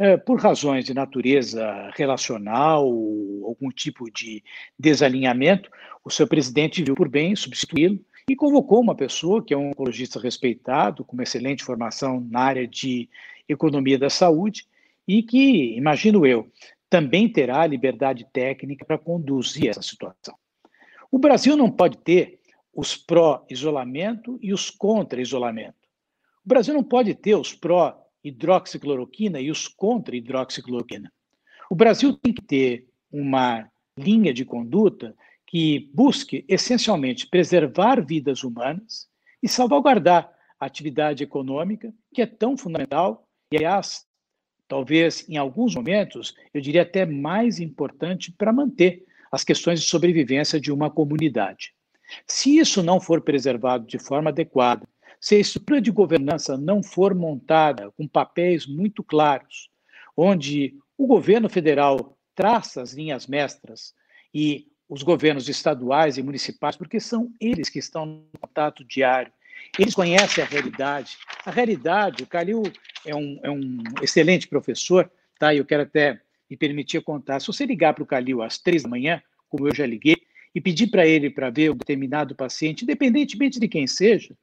Speaker 3: É, por razões de natureza relacional, algum tipo de desalinhamento, o seu presidente viu por bem substituí-lo e convocou uma pessoa que é um oncologista respeitado, com uma excelente formação na área de economia da saúde e que, imagino eu, também terá liberdade técnica para conduzir essa situação. O Brasil não pode ter os pró-isolamento e os contra-isolamento. O Brasil não pode ter os pró hidroxicloroquina e os contra hidroxicloroquina. O Brasil tem que ter uma linha de conduta que busque essencialmente preservar vidas humanas e salvaguardar a atividade econômica, que é tão fundamental e, aliás, talvez em alguns momentos, eu diria até mais importante para manter as questões de sobrevivência de uma comunidade. Se isso não for preservado de forma adequada se a estrutura de governança não for montada com papéis muito claros, onde o governo federal traça as linhas mestras e os governos estaduais e municipais, porque são eles que estão no contato diário, eles conhecem a realidade. A realidade, o Calil é um, é um excelente professor, tá? eu quero até me permitir contar. Se você ligar para o Calil às três da manhã, como eu já liguei, e pedir para ele para ver um determinado paciente, independentemente de quem seja,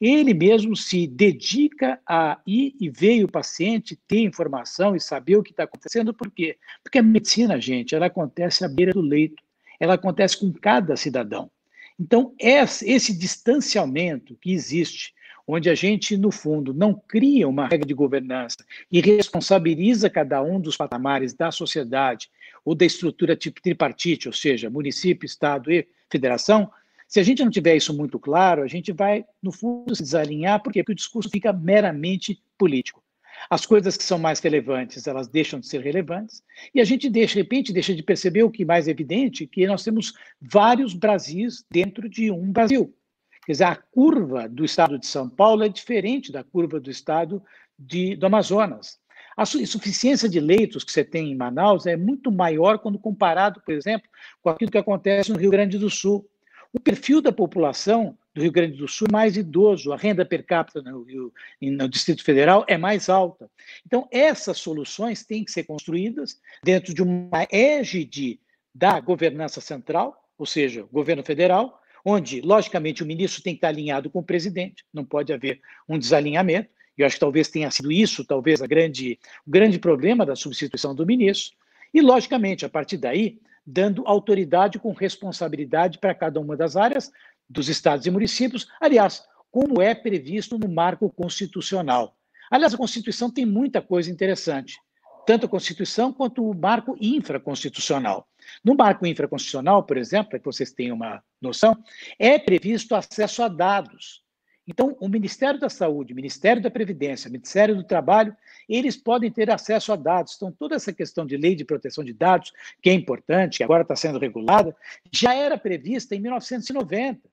Speaker 3: ele mesmo se dedica a ir e ver o paciente, ter informação e saber o que está acontecendo. Por quê? Porque a medicina, gente, ela acontece à beira do leito, ela acontece com cada cidadão. Então, esse distanciamento que existe, onde a gente, no fundo, não cria uma regra de governança e responsabiliza cada um dos patamares da sociedade ou da estrutura tripartite, ou seja, município, Estado e federação, se a gente não tiver isso muito claro, a gente vai, no fundo, se desalinhar? Porque o discurso fica meramente político. As coisas que são mais relevantes, elas deixam de ser relevantes, e a gente, deixa, de repente, deixa de perceber o que mais é evidente, que nós temos vários Brasis dentro de um Brasil. Quer dizer, a curva do estado de São Paulo é diferente da curva do estado de, do Amazonas. A insuficiência de leitos que você tem em Manaus é muito maior quando comparado, por exemplo, com aquilo que acontece no Rio Grande do Sul. O perfil da população do Rio Grande do Sul é mais idoso, a renda per capita no, Rio, no Distrito Federal é mais alta. Então, essas soluções têm que ser construídas dentro de uma égide da governança central, ou seja, governo federal, onde, logicamente, o ministro tem que estar alinhado com o presidente, não pode haver um desalinhamento, e eu acho que talvez tenha sido isso, talvez, a grande, o grande problema da substituição do ministro, e, logicamente, a partir daí, dando autoridade com responsabilidade para cada uma das áreas dos estados e municípios, aliás, como é previsto no marco constitucional. Aliás, a Constituição tem muita coisa interessante, tanto a Constituição quanto o marco infraconstitucional. No marco infraconstitucional, por exemplo, para que vocês tenham uma noção, é previsto acesso a dados. Então, o Ministério da Saúde, o Ministério da Previdência, o Ministério do Trabalho, eles podem ter acesso a dados. Então, toda essa questão de lei de proteção de dados, que é importante, que agora está sendo regulada, já era prevista em 1990.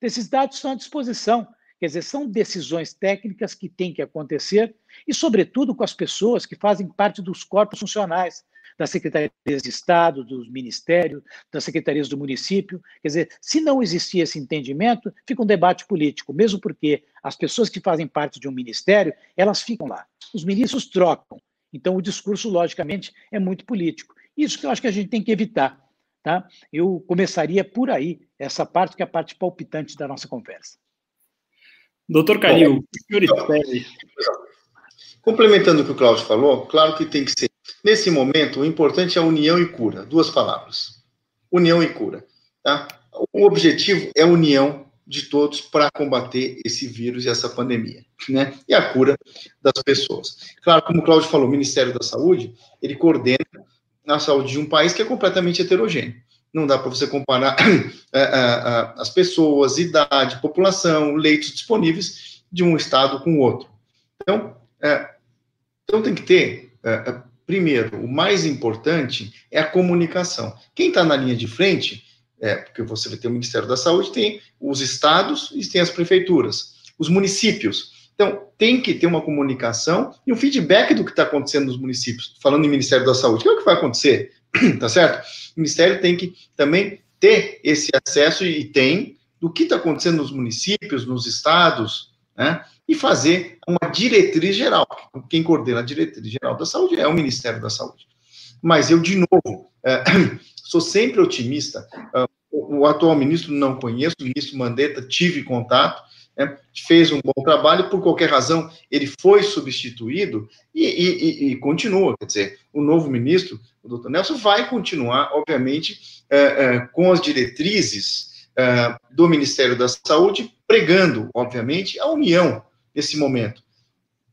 Speaker 3: Esses dados estão à disposição. Quer dizer, são decisões técnicas que têm que acontecer e, sobretudo, com as pessoas que fazem parte dos corpos funcionais. das secretarias de Estado, dos ministérios, das secretarias do município. Quer dizer, se não existir esse entendimento, fica um debate político, mesmo porque as pessoas que fazem parte de um ministério, elas ficam lá. Os ministros trocam. Então, o discurso, logicamente, é muito político. Isso que eu acho que a gente tem que evitar. Tá? Eu começaria por aí, essa parte que é a parte palpitante da nossa conversa.
Speaker 1: Doutor Calil, senhores
Speaker 4: Complementando o que o Cláudio falou, claro que tem que ser. Nesse momento, o importante é união e cura. Duas palavras. União e cura. Tá? O objetivo é a união de todos para combater esse vírus e essa pandemia, né? E a cura das pessoas. Claro, como o Cláudio falou, o Ministério da Saúde, ele coordena a saúde de um país que é completamente heterogêneo. Não dá para você comparar é, é, é, as pessoas, idade, população, leitos disponíveis de um estado com o outro. Então, então tem que ter, primeiro, o mais importante é a comunicação. Quem está na linha de frente, é, porque você ter o Ministério da Saúde, tem os estados e tem as prefeituras, os municípios. Então, tem que ter uma comunicação e um feedback do que está acontecendo nos municípios. Falando em Ministério da Saúde, o que é que vai acontecer? tá certo? O Ministério tem que também ter esse acesso, e tem, do que está acontecendo nos municípios, nos estados, né? E fazer uma diretriz geral. Quem coordena a diretriz geral da saúde é o Ministério da Saúde. Mas eu, de novo, é, sou sempre otimista. O, o, atual ministro não conheço, o ministro Mandetta, tive contato, né, fez um bom trabalho, por qualquer razão, ele foi substituído e, e, e, continua. Quer dizer, o novo ministro, o doutor Nelson, vai continuar, obviamente, é, é, com as diretrizes é, do Ministério da Saúde, pregando, obviamente, a união nesse momento.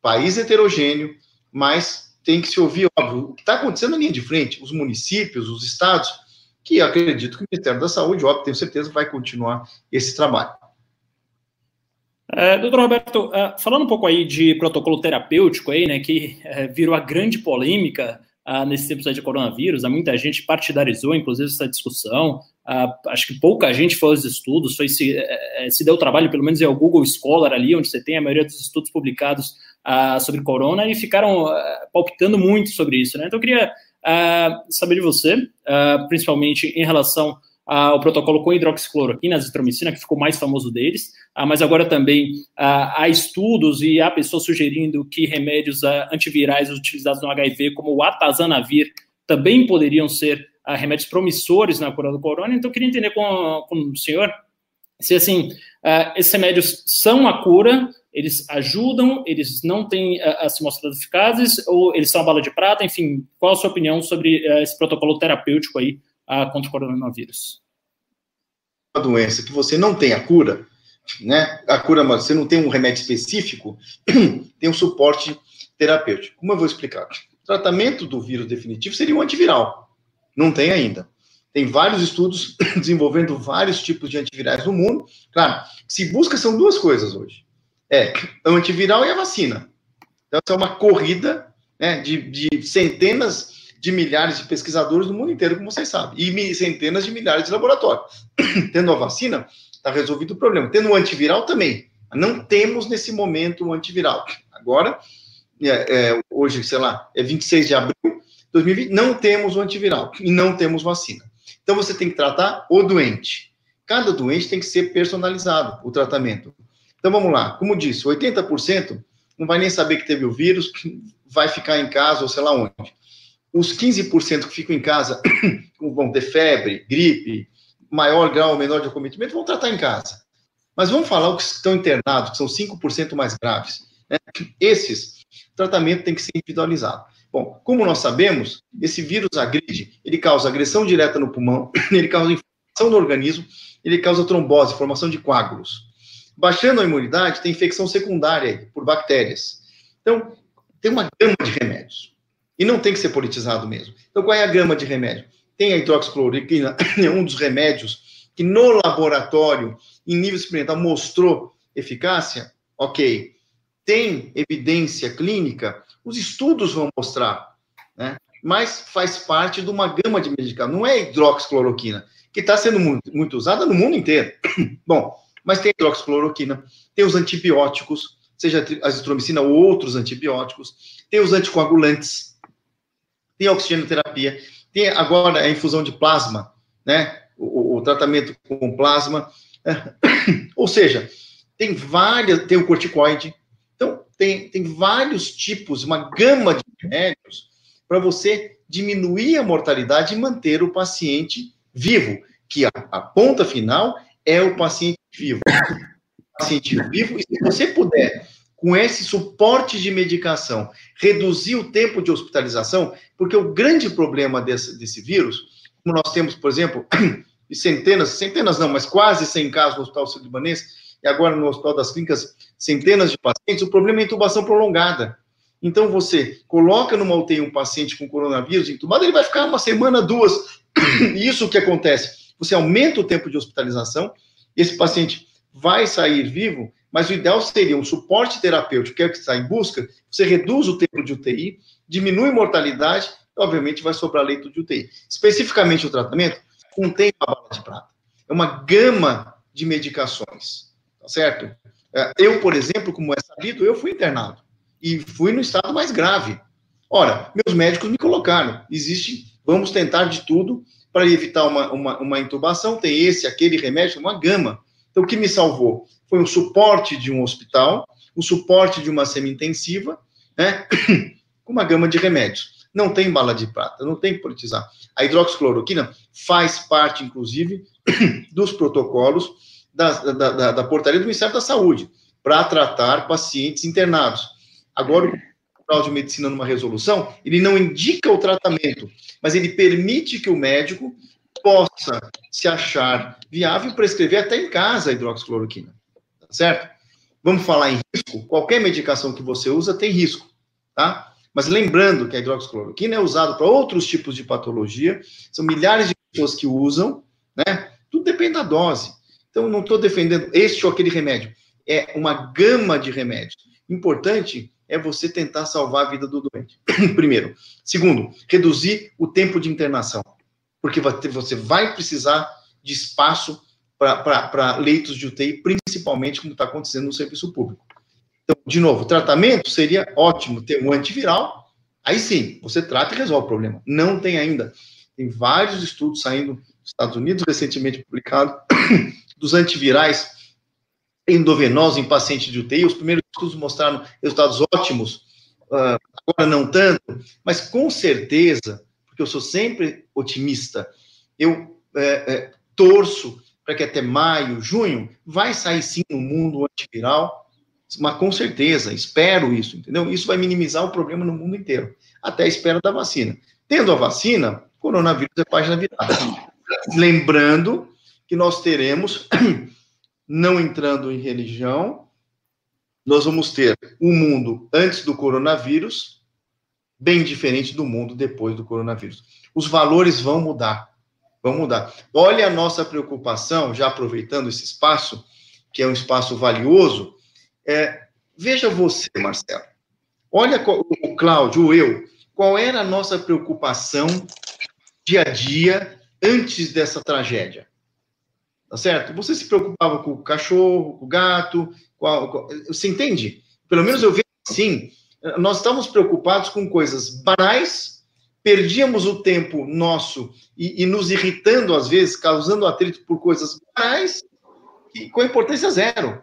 Speaker 4: País heterogêneo, mas tem que se ouvir, óbvio, o que está acontecendo na linha de frente, os municípios, os estados, que acredito que o Ministério da Saúde, óbvio, tenho certeza, vai continuar esse trabalho.
Speaker 1: É, doutor Roberto, uh, falando um pouco aí de protocolo terapêutico aí, né, que uh, virou a grande polêmica uh, nesse tempo de coronavírus, muita gente partidarizou, inclusive, essa discussão, acho que pouca gente foi aos estudos, foi se, eh, se deu trabalho, pelo menos é o Google Scholar ali, onde você tem a maioria dos estudos publicados sobre corona, e ficaram palpitando muito sobre isso, né, então eu queria saber de você, principalmente em relação ah, o protocolo com hidroxicloroquina, azitromicina, que ficou mais famoso deles, ah, mas agora também ah, há estudos e há pessoas sugerindo que remédios ah, antivirais utilizados no HIV, como o atazanavir, também poderiam ser ah, remédios promissores na cura do corona. Então, eu queria entender com, com o senhor se, assim, ah, esses remédios são a cura, eles ajudam, eles não têm a, se mostrado eficazes, ou eles são a bala de prata, enfim, qual a sua opinião sobre esse protocolo terapêutico aí a, contra o coronavírus.
Speaker 4: Uma doença que você não tem a cura, né? A cura, mas você não tem um remédio específico, tem um suporte terapêutico. Como eu vou explicar? O tratamento do vírus definitivo seria um antiviral. Não tem ainda. Tem vários estudos desenvolvendo vários tipos de antivirais no mundo. Claro, se busca são duas coisas hoje. É o antiviral e a vacina. Então, é uma corrida né, de, de centenas de milhares de pesquisadores no mundo inteiro, como vocês sabem, e centenas de milhares de laboratórios. Tendo a vacina, está resolvido o problema. Tendo o antiviral também. Não temos nesse momento um antiviral. Agora, é, é, hoje, sei lá, é 26 de abril de 2020, não temos o antiviral e não temos vacina. Então você tem que tratar o doente. Cada doente tem que ser personalizado o tratamento. Então vamos lá, como disse, 80% não vai nem saber que teve o vírus, vai ficar em casa ou sei lá onde. Os 15% que ficam em casa vão ter febre, gripe, maior grau ou menor de acometimento, vão tratar em casa. Mas vamos falar os que estão internados, que são 5% mais graves. Né? Esses, o tratamento tem que ser individualizado. Bom, como nós sabemos, esse vírus agride, ele causa agressão direta no pulmão, ele causa inflamação no organismo, ele causa trombose, formação de coágulos. Baixando a imunidade, tem infecção secundária por bactérias. Então, tem uma gama de remédios. E não tem que ser politizado mesmo. Então, qual é a gama de remédio? Tem a hidroxicloroquina, é um dos remédios que no laboratório, em nível experimental, mostrou eficácia? Ok. Tem evidência clínica? Os estudos vão mostrar, né? Mas faz parte de uma gama de medicamentos. Não é hidroxicloroquina, que está sendo muito, muito usada no mundo inteiro. Bom, mas tem hidroxicloroquina, tem os antibióticos, seja a azitromicina ou outros antibióticos, tem os anticoagulantes, tem oxigenoterapia, tem agora a infusão de plasma, né? O, o, tratamento com plasma. Ou seja, tem várias, tem o corticoide. Então, tem, tem vários tipos, uma gama de remédios para você diminuir a mortalidade e manter o paciente vivo, que a, a ponta final é o paciente vivo. O paciente vivo, e se você puder com esse suporte de medicação, reduzir o tempo de hospitalização, porque o grande problema desse, desse vírus, como nós temos, por exemplo, centenas, centenas não, mas quase 100 casos no Hospital Sírio-Libanês, e agora no Hospital das Clínicas, centenas de pacientes, o problema é a intubação prolongada. Então, você coloca numa UTI um paciente com coronavírus intubado, ele vai ficar uma semana, duas, e isso que acontece. Você aumenta o tempo de hospitalização, esse paciente vai sair vivo, mas o ideal seria um suporte terapêutico, que é o que está em busca, você reduz o tempo de UTI, diminui a mortalidade, e, obviamente vai sobrar leito de UTI. Especificamente o tratamento, tem uma bala de prata. É uma gama de medicações, tá certo? É, eu, por exemplo, como é sabido, eu fui internado e fui no estado mais grave. Ora, meus médicos me colocaram, existe, vamos tentar de tudo para evitar uma, uma, uma intubação, tem esse, aquele remédio, uma gama. Então, o que me salvou? foi o suporte de um hospital, o suporte de uma semi-intensiva, né, com uma gama de remédios. Não tem bala de prata, não tem que politizar. A hidroxicloroquina faz parte, inclusive, dos protocolos da, da, da, da portaria do Ministério da Saúde para tratar pacientes internados. Agora, o Tribunal de Medicina, numa resolução, ele não indica o tratamento, mas ele permite que o médico possa se achar viável prescrever até em casa a hidroxicloroquina certo? Vamos falar em risco? Qualquer medicação que você usa tem risco, tá? Mas lembrando que a hidroxicloroquina é usada para outros tipos de patologia, são milhares de pessoas que usam, né? Tudo depende da dose. Então, não estou defendendo este ou aquele remédio. É uma gama de remédios. Importante é você tentar salvar a vida do doente. Primeiro. Segundo, reduzir o tempo de internação. Porque você vai precisar de espaço para leitos de UTI, principalmente como está acontecendo no serviço público. Então, de novo, tratamento seria ótimo ter um antiviral, aí sim, você trata e resolve o problema. Não tem ainda. Tem vários estudos saindo dos Estados Unidos, recentemente publicado, dos antivirais endovenosos em pacientes de UTI. Os primeiros estudos mostraram resultados ótimos, uh, agora não tanto, mas com certeza, porque eu sou sempre otimista, eu é, é, torço para que até maio, junho, vai sair sim no mundo antiviral, mas com certeza, espero isso, entendeu? Isso vai minimizar o problema no mundo inteiro, até a espera da vacina. Tendo a vacina, coronavírus é página virada. Lembrando que nós teremos, não entrando em religião, nós vamos ter um mundo antes do coronavírus, bem diferente do mundo depois do coronavírus. Os valores vão mudar. Vamos mudar. Olha a nossa preocupação, já aproveitando esse espaço, que é um espaço valioso. É, veja você, Marcelo. Olha o Cláudio, o eu. Qual era a nossa preocupação dia a dia antes dessa tragédia? Tá certo? Você se preocupava com o cachorro, com o gato, com a, com... você entende? Pelo menos eu vejo assim. Nós estamos preocupados com coisas banais perdíamos o tempo nosso e, e, nos irritando às vezes, causando atrito por coisas mais e com importância zero.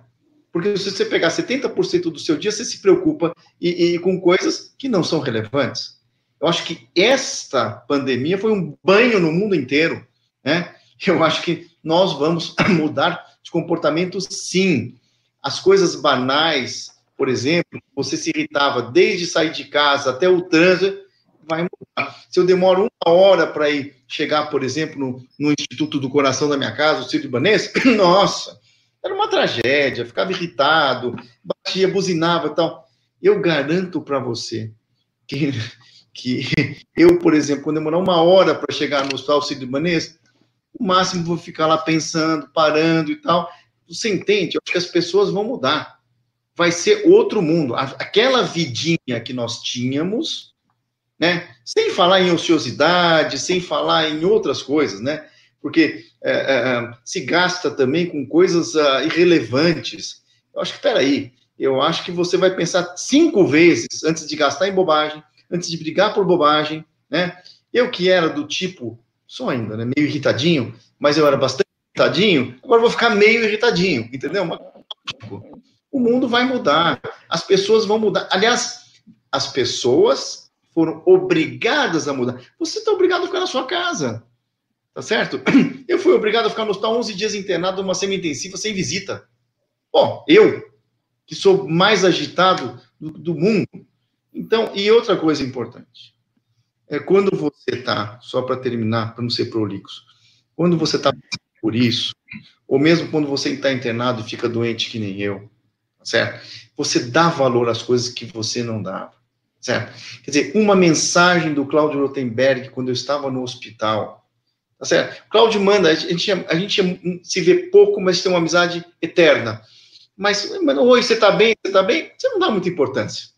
Speaker 4: Porque se você pegar 70% do seu dia, você se preocupa e, e, com coisas que não são relevantes. Eu acho que esta pandemia foi um banho no mundo inteiro, né? Eu acho que nós vamos mudar de comportamento, sim. As coisas banais, por exemplo, você se irritava desde sair de casa até o trânsito, vai mudar. Se eu demoro uma hora para ir chegar, por exemplo, no, no, Instituto do Coração da minha casa, o Ciro Libanês, nossa, era uma tragédia, ficava irritado, batia, buzinava e tal. Eu garanto para você que, que eu, por exemplo, quando demorar uma hora para chegar no Hospital Ciro Libanês, o máximo vou ficar lá pensando, parando e tal. Você entende? Eu acho que as pessoas vão mudar. Vai ser outro mundo. Aquela vidinha que nós tínhamos, né? Sem falar em ociosidade, sem falar em outras coisas, né? Porque é, é, é se gasta também com coisas uh, irrelevantes. Eu acho que, peraí, eu acho que você vai pensar cinco vezes antes de gastar em bobagem, antes de brigar por bobagem, né? Eu que era do tipo, sou ainda, né, meio irritadinho, mas eu era bastante irritadinho, agora vou ficar meio irritadinho, entendeu? Mas, o mundo vai mudar, as pessoas vão mudar. Aliás, as pessoas foram obrigadas a mudar. Você está obrigado a ficar na sua casa, tá certo? Eu fui obrigado a ficar no hospital 11 dias internado numa semi-intensiva sem visita. Bom, eu, que sou mais agitado do, do mundo. Então, e outra coisa importante, é quando você está, só para terminar, para não ser prolixo, quando você está por isso, ou mesmo quando você está internado e fica doente que nem eu, certo? Você dá valor às coisas que você não dava, certo? Quer dizer, uma mensagem do Cláudio Rotenberg quando eu estava no hospital, tá certo? Cláudio manda, a gente, a gente se vê pouco, mas tem uma amizade eterna. Mas, mas oi, você está bem? Você está bem? Você não dá muita importância,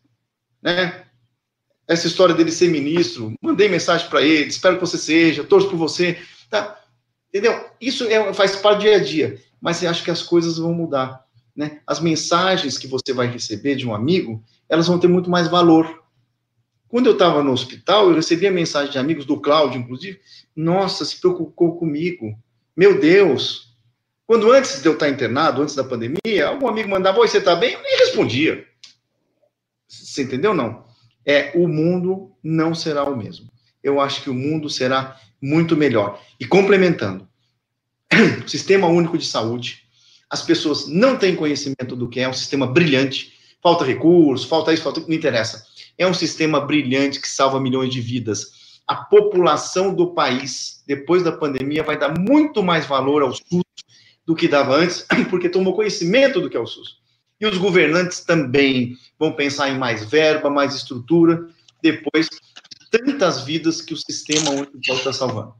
Speaker 4: né? essa história dele ser ministro, mandei mensagem para ele, espero que você seja, torço por você, tá? Entendeu? Isso é, faz parte do dia a dia, mas eu acho que as coisas vão mudar, né? As mensagens que você vai receber de um amigo, elas vão ter muito mais valor. Quando eu estava no hospital, eu recebia mensagem de amigos do Cláudio, inclusive, nossa, se preocupou comigo, meu Deus. Quando antes de eu estar internado, antes da pandemia, algum amigo mandava, oi, você está bem? Eu nem respondia. Você entendeu, não? é o mundo não será o mesmo. Eu acho que o mundo será muito melhor. E complementando, sistema único de saúde, as pessoas não têm conhecimento do que é um sistema brilhante, falta recursos, falta isso, falta não interessa. É um sistema brilhante que salva milhões de vidas. A população do país, depois da pandemia, vai dar muito mais valor ao SUS do que dava antes, porque tomou conhecimento do que é o SUS. E os governantes também vão pensar em mais verba, mais estrutura, depois de tantas vidas que o sistema único está salvando.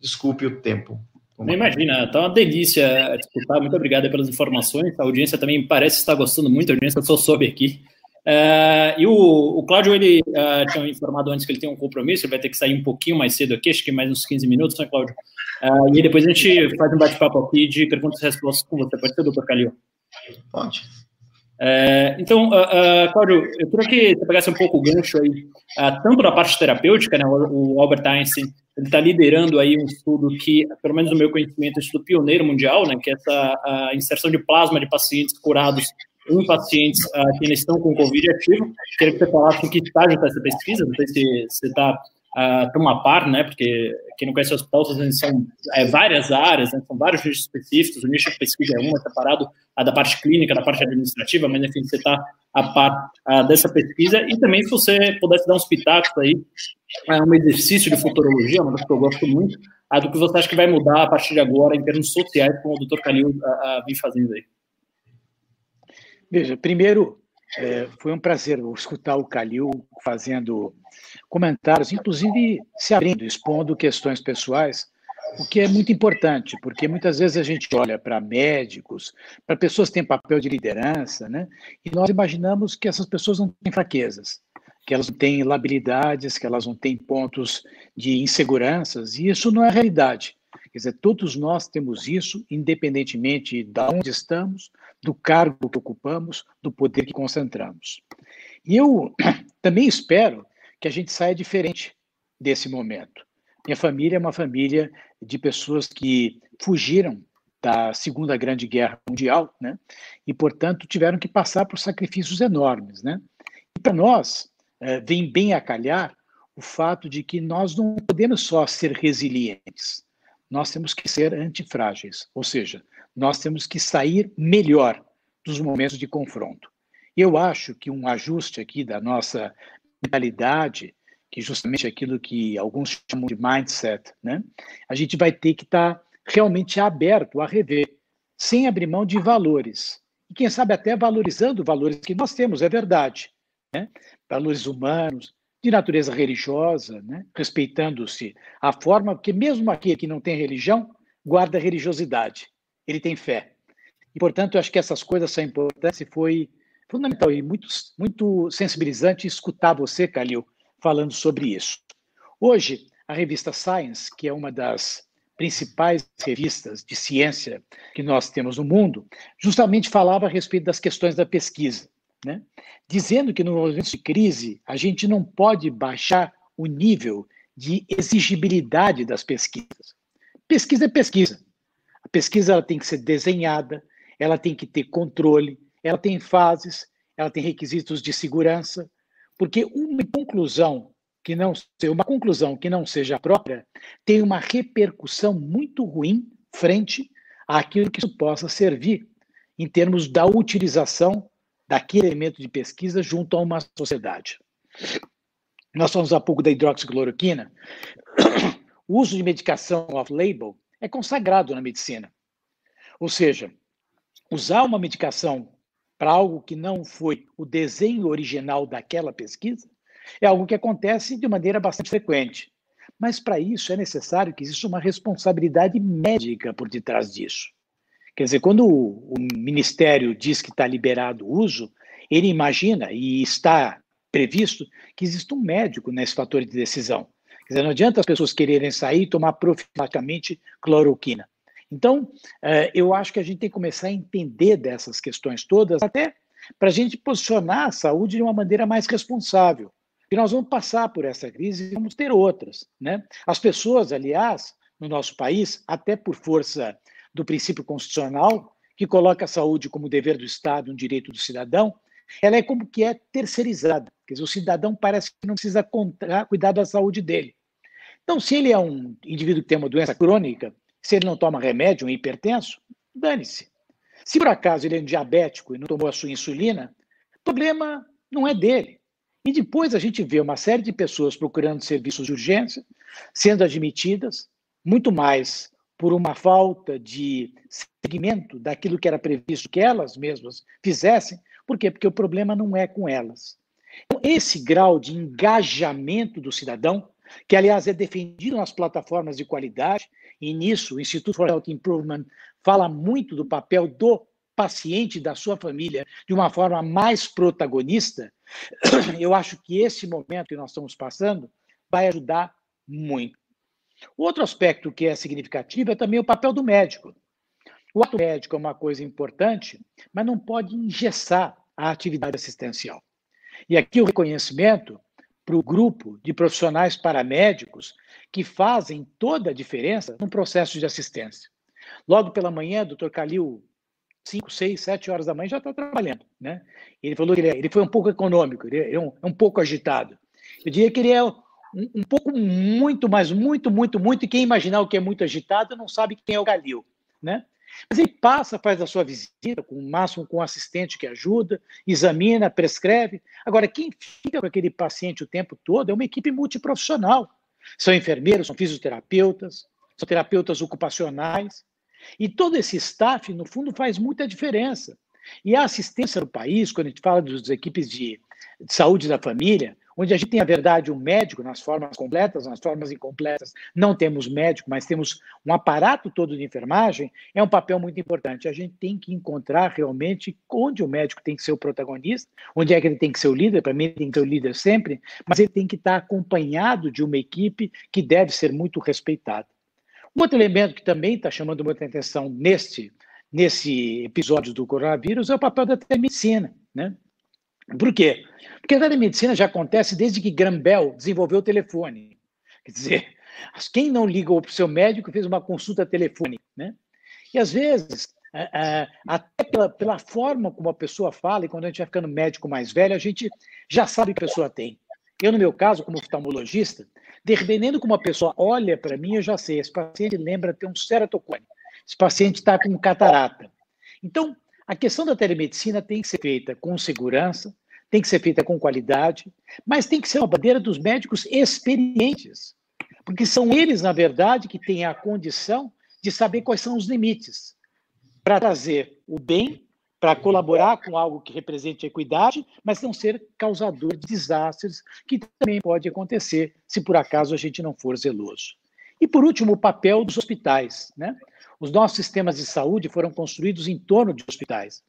Speaker 4: Desculpe o tempo.
Speaker 1: Não imagina, tá uma delícia escutar. Muito obrigado pelas informações. A audiência também parece estar gostando muito, a audiência só soube aqui. Uh, e o, o Cláudio, ele uh, tinha informado antes que ele tem um compromisso, ele vai ter que sair um pouquinho mais cedo aqui, acho que mais uns 15 minutos, né, Cláudio? Uh, e depois a gente faz um bate-papo aqui de perguntas e respostas com você. Pode ser, doutor Calil?
Speaker 4: Pode.
Speaker 1: É, então, uh, uh, Cláudio, eu queria que você pegasse um pouco o gancho aí, uh, tanto da parte terapêutica, né, o, o Albert Einstein, ele está liderando aí um estudo que, pelo menos no meu conhecimento, é um estudo pioneiro mundial, né, que é essa inserção de plasma de pacientes curados em pacientes que ainda estão com Covid ativo. Queria que você falasse em que estágio está essa pesquisa, não sei se você está uh, uma par, né? Porque quem não conhece o hospital, são é, várias áreas, né, são vários nichos específicos. O nicho de pesquisa é um, é separado a da parte clínica, da parte administrativa, mas enfim, você está a par dessa pesquisa. E também, se você pudesse dar uns pitacos aí, é um exercício de futurologia, uma coisa que eu gosto muito, uh, do que você acha que vai mudar a partir de agora em termos sociais, como o Dr. Calil vem fazendo aí.
Speaker 3: Veja, primeiro, é, foi um prazer escutar o Calil fazendo comentários, inclusive se abrindo, expondo questões pessoais, o que é muito importante, porque muitas vezes a gente olha para médicos, para pessoas que têm papel de liderança, né? E nós imaginamos que essas pessoas não têm fraquezas, que elas não têm labilidades, que elas não têm pontos de inseguranças, e isso não é realidade. Quer dizer, todos nós temos isso, independentemente de onde estamos, do cargo que ocupamos, do poder que concentramos. E eu também espero que a gente saia diferente desse momento. Minha família é uma família de pessoas que fugiram da Segunda Grande Guerra Mundial, né? E, portanto, tiveram que passar por sacrifícios enormes, né? E para nós, é, vem bem a calhar o fato de que nós não podemos só ser resilientes, nós temos que ser antifrágeis, ou seja, nós temos que sair melhor dos momentos de confronto. Eu acho que um ajuste aqui da nossa mentalidade, que justamente aquilo que alguns chamam de mindset, né? A gente vai ter que estar tá realmente aberto a rever, sem abrir mão de valores. E quem sabe até valorizando valores que nós temos, é verdade, né? Valores humanos, de natureza religiosa, né? respeitando-se a forma, porque mesmo aquele que não tem religião, guarda religiosidade, ele tem fé. E, portanto, eu acho que essas coisas são importantes e foi fundamental e muito, muito sensibilizante escutar você, Calil, falando sobre isso. Hoje, a revista Science, que é uma das principais revistas de ciência que nós temos no mundo, justamente falava a respeito das questões da pesquisa, né? dizendo que no momento de crise a gente não pode baixar o nível de exigibilidade das pesquisas. Pesquisa é pesquisa. A pesquisa ela tem que ser desenhada, ela tem que ter controle, ela tem fases, ela tem requisitos de segurança, porque uma conclusão que não uma conclusão que não seja própria tem uma repercussão muito ruim frente àquilo que isso possa servir em termos da utilização daquele elemento de pesquisa junto a uma sociedade. Nós falamos há pouco da hidroxicloroquina. O uso de medicação off-label é consagrado na medicina. Ou seja, usar uma medicação para algo que não foi o desenho original daquela pesquisa é algo que acontece de maneira bastante frequente. Mas para isso é necessário que exista uma responsabilidade médica por detrás disso. Quer dizer, quando o, o Ministério diz que está liberado o uso, ele imagina e está previsto que exista um médico nesse fator de decisão. Quer dizer, não adianta as pessoas quererem sair e tomar profilaticamente cloroquina. Então, eh, eu acho que a gente tem que começar a entender dessas questões todas, até para a gente posicionar a saúde de uma maneira mais responsável. E nós vamos passar por essa crise e vamos ter outras. Né? As pessoas, aliás, no nosso país, até por força do princípio constitucional, que coloca a saúde como dever do Estado, um direito do cidadão, ela é como que é terceirizada. Quer dizer, o cidadão parece que não precisa cuidar da saúde dele. Então, se ele é um indivíduo que tem uma doença crônica, se ele não toma remédio, um hipertenso, dane-se. Se por acaso ele é um diabético e não tomou a sua insulina, o problema não é dele. E depois a gente vê uma série de pessoas procurando serviços de urgência, sendo admitidas, muito mais por uma falta de seguimento daquilo que era previsto que elas mesmas fizessem. Por quê? Porque o problema não é com elas. Então, esse grau de engajamento do cidadão, que aliás é defendido nas plataformas de qualidade, e nisso o Instituto for Health Improvement fala muito do papel do paciente da sua família de uma forma mais protagonista, eu acho que esse momento que nós estamos passando vai ajudar muito. Outro aspecto que é significativo é também o papel do médico. O ato médico é uma coisa importante, mas não pode engessar a atividade assistencial. E aqui o reconhecimento para o grupo de profissionais paramédicos que fazem toda a diferença no processo de assistência. Logo pela manhã, o doutor Calil, 5, 6, 7 horas da manhã, já está trabalhando. Né? Ele falou que ele, é, ele foi um pouco econômico, ele é um, é um pouco agitado. Eu diria que ele é um, um, pouco muito, mas muito, muito, muito, e quem imaginar o que é muito agitado não sabe quem é o Calil. Né? Mas ele passa, faz a sua visita, com o máximo com o assistente que ajuda, examina, prescreve. Agora, quem fica com aquele paciente o tempo todo é uma equipe multiprofissional. São enfermeiros, são fisioterapeutas, são terapeutas ocupacionais. E todo esse staff, no fundo, faz muita diferença. E a assistência no país, quando a gente fala das equipes de, de saúde da família, onde a gente tem, a verdade, um médico nas formas completas, nas formas incompletas, não temos médico, mas temos um aparato todo de enfermagem, é um papel muito importante. A gente tem que encontrar realmente onde o médico tem que ser o protagonista, onde é que ele tem que ser o líder, para mim ele tem que ser o líder sempre, mas ele tem que estar acompanhado de uma equipe que deve ser muito respeitada. Um outro elemento que também está chamando muita atenção neste, nesse episódio do coronavírus é o papel da telemedicina, né? Por quê? Porque a telemedicina já acontece desde que Graham Bell desenvolveu o telefone. Quer dizer, quem não ligou para o seu médico fez uma consulta telefônica, né? E às vezes, até pela, pela, forma como a pessoa fala, e quando a gente vai ficando médico mais velho, a gente já sabe que a pessoa tem. Eu, no meu caso, como oftalmologista, dependendo como a pessoa olha para mim, eu já sei, esse paciente lembra ter um ceratocone, esse paciente está com catarata. Então, a questão da telemedicina tem que ser feita com segurança, tem que ser feita com qualidade, mas tem que ser uma bandeira dos médicos experientes, porque são eles, na verdade, que têm a condição de saber quais são os limites para trazer o bem, para colaborar com algo que represente equidade, mas não ser causador de desastres, que também pode acontecer se por acaso a gente não for zeloso. E por último, o papel dos hospitais. Né? Os nossos sistemas de saúde foram construídos em torno de hospitais.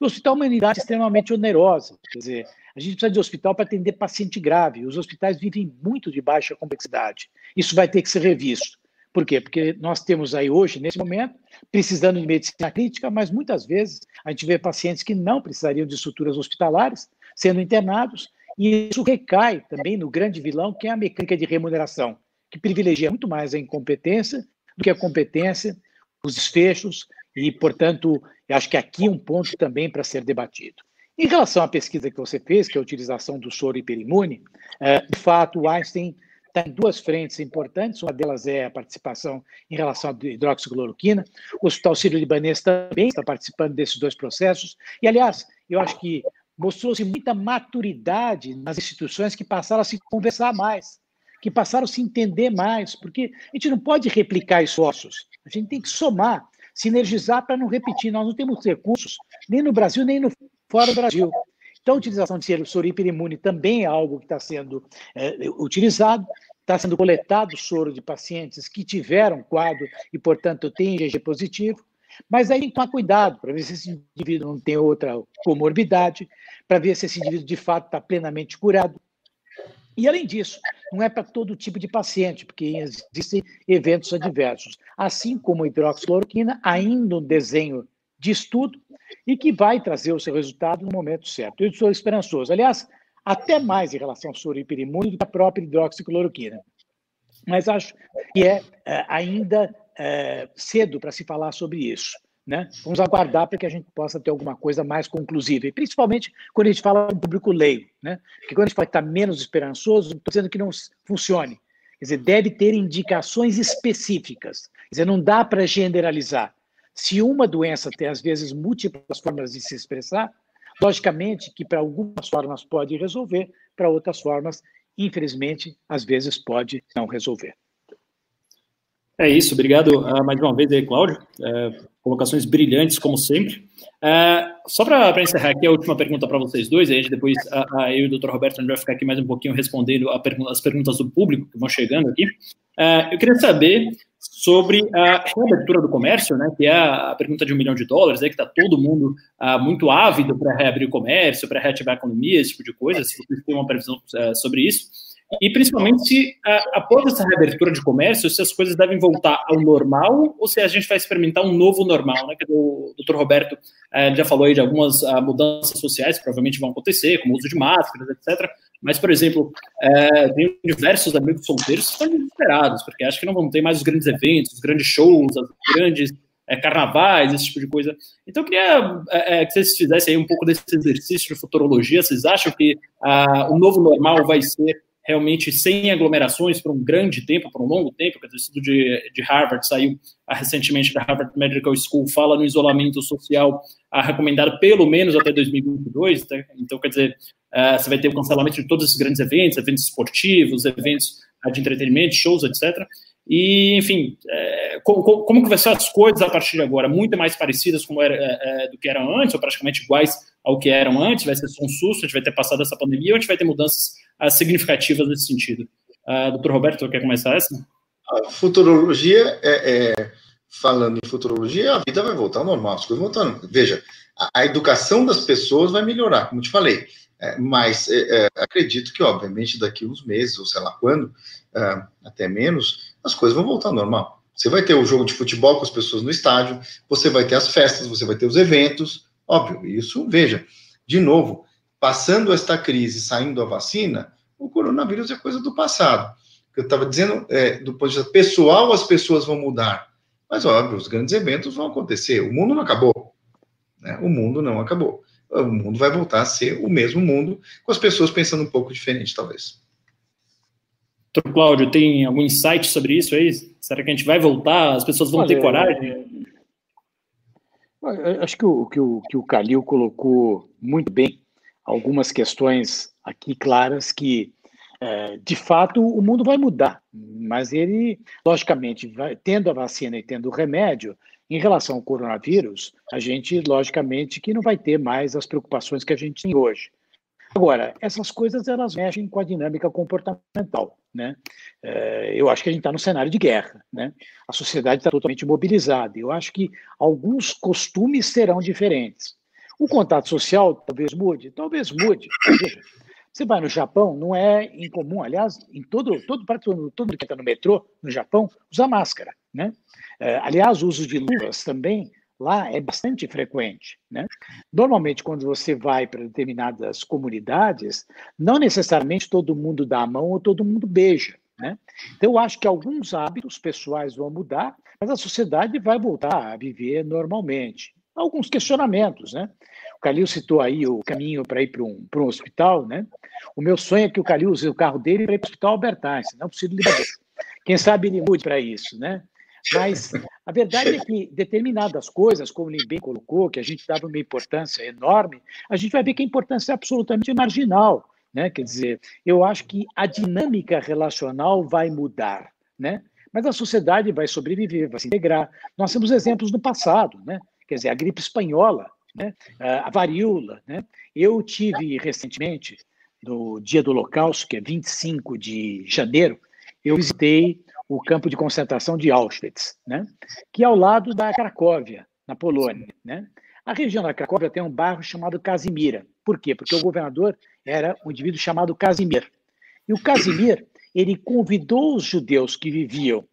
Speaker 3: O hospital é uma unidade extremamente onerosa, quer dizer, a gente precisa de hospital para atender paciente grave. Os hospitais vivem muito de baixa complexidade. Isso vai ter que ser revisto. Por quê? Porque nós temos aí hoje, nesse momento, precisando de medicina crítica, mas muitas vezes a gente vê pacientes que não precisariam de estruturas hospitalares sendo internados, e isso recai também no grande vilão, que é a mecânica de remuneração. que privilegia muito mais a incompetência do que a competência, os desfechos, e, portanto, eu acho que aqui é um ponto também para ser debatido. Em relação à pesquisa que você fez, que é a utilização do soro hiperimune, é, de fato, o Einstein está em duas frentes importantes. Uma delas é a participação em relação à hidroxicloroquina. O Hospital Sírio-Libanês também está participando desses dois processos. E, aliás, eu acho que mostrou-se muita maturidade nas instituições que passaram a se conversar mais, que passaram a se entender mais, porque a gente não pode replicar esforços, a gente tem que somar, sinergizar para não repetir. Nós não temos recursos, nem no Brasil, nem no fora do Brasil. Então, a utilização de soro hiperimune também é algo que está sendo é, utilizado. Está sendo coletado soro de pacientes que tiveram quadro e, portanto, têm IgG positivo. Mas aí tem que tomar cuidado para ver se esse indivíduo não tem outra comorbidade, para ver se esse indivíduo de fato está plenamente curado. E, além disso, não é para todo tipo de paciente, porque existem eventos adversos. Assim como a ainda um desenho de estudo e que vai trazer o seu resultado no momento certo. Eu estou esperançoso. Aliás, até mais em relação ao soro hiperimune do que a própria hidroxicloroquina. Mas acho que é, é ainda é, cedo para se falar sobre isso. Né? Vamos aguardar para que a gente possa ter alguma coisa mais conclusiva, e principalmente quando a gente fala do público leigo. Né? Porque quando a gente fala que está menos esperançoso, estou dizendo que não funcione. Quer dizer, deve ter indicações específicas. Quer dizer, não dá para generalizar. Se uma doença tem, às vezes, múltiplas formas de se expressar, logicamente que para algumas formas pode resolver, para outras formas, infelizmente, às vezes pode não resolver.
Speaker 1: É isso, obrigado uh, mais uma vez aí, Cláudio. Uh, colocações brilhantes, como sempre. Uh, só para encerrar aqui a última pergunta para vocês dois, aí depois uh, eu e o Dr. Roberto a gente vai ficar aqui mais um pouquinho respondendo as perguntas do público que vão chegando aqui. eu queria saber sobre a reabertura do comércio, né, que é a pergunta de um milhão de dólares, aí que está todo mundo uh, muito ávido para reabrir o comércio, para reativar a economia, esse tipo de coisa, se vocês têm uma previsão sobre isso. E principalmente se, após essa reabertura de comércio, se as coisas devem voltar ao normal ou se a gente vai experimentar um novo normal, né, que o Dr. Roberto já falou aí de algumas mudanças sociais que provavelmente vão acontecer, como o uso de máscaras, etc., mas, por exemplo, é, tem diversos amigos solteiros que estão desesperados, porque acham que não vão ter mais os grandes eventos, os grandes shows, os grandes é, carnavais, esse tipo de coisa. Então, eu queria é, que vocês fizessem aí um pouco desse exercício de futurologia. Vocês acham que ah, o novo normal vai ser realmente sem aglomerações por um grande tempo, por um longo tempo? O estudo de, de Harvard saiu ah, recentemente da Harvard Medical School, fala no isolamento social ah, recomendado pelo menos até 2022. Tá? Então, quer dizer, Uh, você vai ter o cancelamento de todos esses grandes eventos, eventos esportivos, eventos uh, de entretenimento, shows, etc. E, enfim, é, como, como, que vai ser as coisas a partir de agora? Muito mais parecidas como era, é, é, do que eram antes, ou praticamente iguais ao que eram antes? Vai ser só um susto, a gente vai ter passado essa pandemia, ou a gente vai ter mudanças significativas nesse sentido? Uh, doutor Roberto, quer começar essa?
Speaker 4: A futurologia, é, é, falando em futurologia, a vida vai voltar ao normal, as coisas voltando. Veja, a, a educação das pessoas vai melhorar, como te falei é, mas é, é, acredito que, obviamente, daqui uns meses, ou sei lá quando, é, até menos, as coisas vão voltar ao normal. Você vai ter o jogo de futebol com as pessoas no estádio, você vai ter as festas, você vai ter os eventos, óbvio, isso, veja, de novo, passando esta crise, saindo a vacina, o coronavírus é coisa do passado. Eu estava dizendo, é, do ponto de vista pessoal, as pessoas vão mudar, mas, óbvio, os grandes eventos vão acontecer, o mundo não acabou, né? o mundo não acabou o mundo vai voltar a ser o mesmo mundo, com as pessoas pensando um pouco diferente, talvez.
Speaker 1: Doutor Cláudio, tem algum insight sobre isso aí? Será que a gente vai voltar? As pessoas vão Olha, ter coragem?
Speaker 3: Acho que o, que, o, que o Calil colocou muito bem algumas questões aqui claras que, é, de fato, o mundo vai mudar, mas ele, logicamente, vai, tendo a vacina e tendo o remédio, em relação ao coronavírus, a gente, logicamente, que não vai ter mais as preocupações que a gente tem hoje. Agora, essas coisas elas mexem com a dinâmica comportamental, né? É, eu acho que a gente está no cenário de guerra, né? A sociedade está totalmente mobilizada. Eu acho que alguns costumes serão diferentes. O contato social talvez mude, talvez mude. Você vai no Japão, não é incomum, aliás, em todo todo todo, todo que está no metrô no Japão usa máscara, né? É, aliás, o uso de luvas também lá é bastante frequente. Né? Normalmente, quando você vai para determinadas comunidades, não necessariamente todo mundo dá a mão ou todo mundo beija. Né? Então, eu acho que alguns hábitos pessoais vão mudar, mas a sociedade vai voltar a viver normalmente. Alguns questionamentos, né? O Calil citou aí o caminho para ir para um, um hospital, né? O meu sonho é que o Calil use o carro dele para ir para o hospital Albert Einstein, não preciso liberar. Quem sabe ele mude para isso, né? Mas a verdade é que determinadas coisas, como ele bem colocou, que a gente dava uma importância enorme, a gente vai ver que a importância é absolutamente marginal. Né? Quer dizer, eu acho que a dinâmica relacional vai mudar, né? mas a sociedade vai sobreviver, vai se integrar. Nós temos exemplos do passado, né? Quer dizer, a gripe espanhola, né? a varíola. Né? Eu tive recentemente, no dia do Holocausto, que é 25 de janeiro, eu visitei o campo de concentração de Auschwitz, né? que é ao lado da Cracóvia, na Polônia. Né? A região da Cracóvia tem um bairro chamado Casimira. Por quê? Porque o governador era um indivíduo chamado Casimir. E o Casimir, ele convidou os judeus que viviam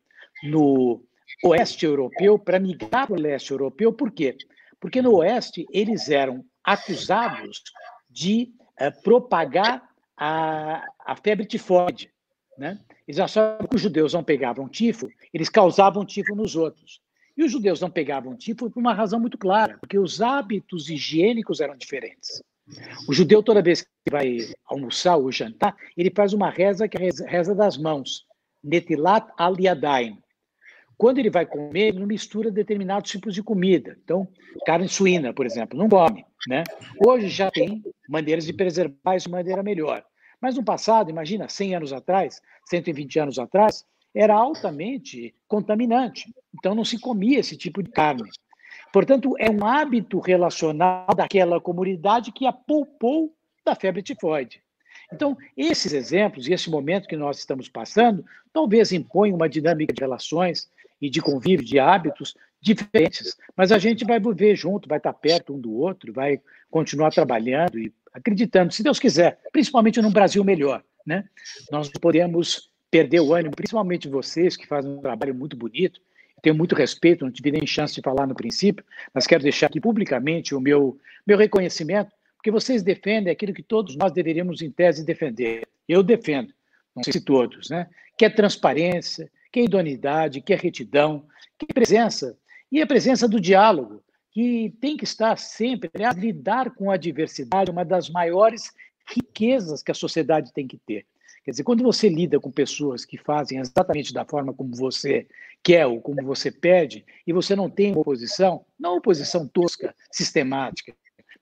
Speaker 3: no oeste europeu para migrar para o leste europeu. Por quê? Porque no oeste eles eram acusados de uh, propagar a, a febre tifoide. Né? Eles achavam que os judeus não pegavam tifo, eles causavam tifo nos outros. E os judeus não pegavam tifo por uma razão muito clara, porque os hábitos higiênicos eram diferentes. O judeu, toda vez que vai almoçar ou jantar, ele faz uma reza que é a reza das mãos, netilat aliadain. Quando ele vai comer, ele não mistura determinados tipos de comida. Então, carne suína, por exemplo, não come. Né? Hoje já tem maneiras de preservar isso de maneira melhor. Mas no passado, imagina, 100 anos atrás, 120 anos atrás, era altamente contaminante. Então não se comia esse tipo de carne. Portanto, é um hábito relacional daquela comunidade que a poupou da febre tifoide. Então, esses exemplos e esse momento que nós estamos passando, talvez impõem uma dinâmica de relações e de convívio, de hábitos diferentes, mas a gente vai viver junto, vai estar perto um do outro, vai continuar trabalhando e acreditando, se Deus quiser, principalmente num Brasil melhor, né? Nós podemos perder o ânimo, principalmente vocês que fazem um trabalho muito bonito. tenho muito respeito, não tive nem chance de falar no princípio, mas quero deixar aqui publicamente o meu, meu reconhecimento, porque vocês defendem aquilo que todos nós deveríamos, em tese, defender. Eu defendo, não sei se todos, né? que é transparência, que é idoneidade, que é retidão, que é presença, e a presença do diálogo, que tem que estar sempre, aliás, lidar com a diversidade, uma das maiores riquezas que a sociedade tem que ter. Quer dizer, quando você lida com pessoas que fazem exatamente da forma como você quer ou como você pede, e você não tem oposição, não oposição tosca, sistemática,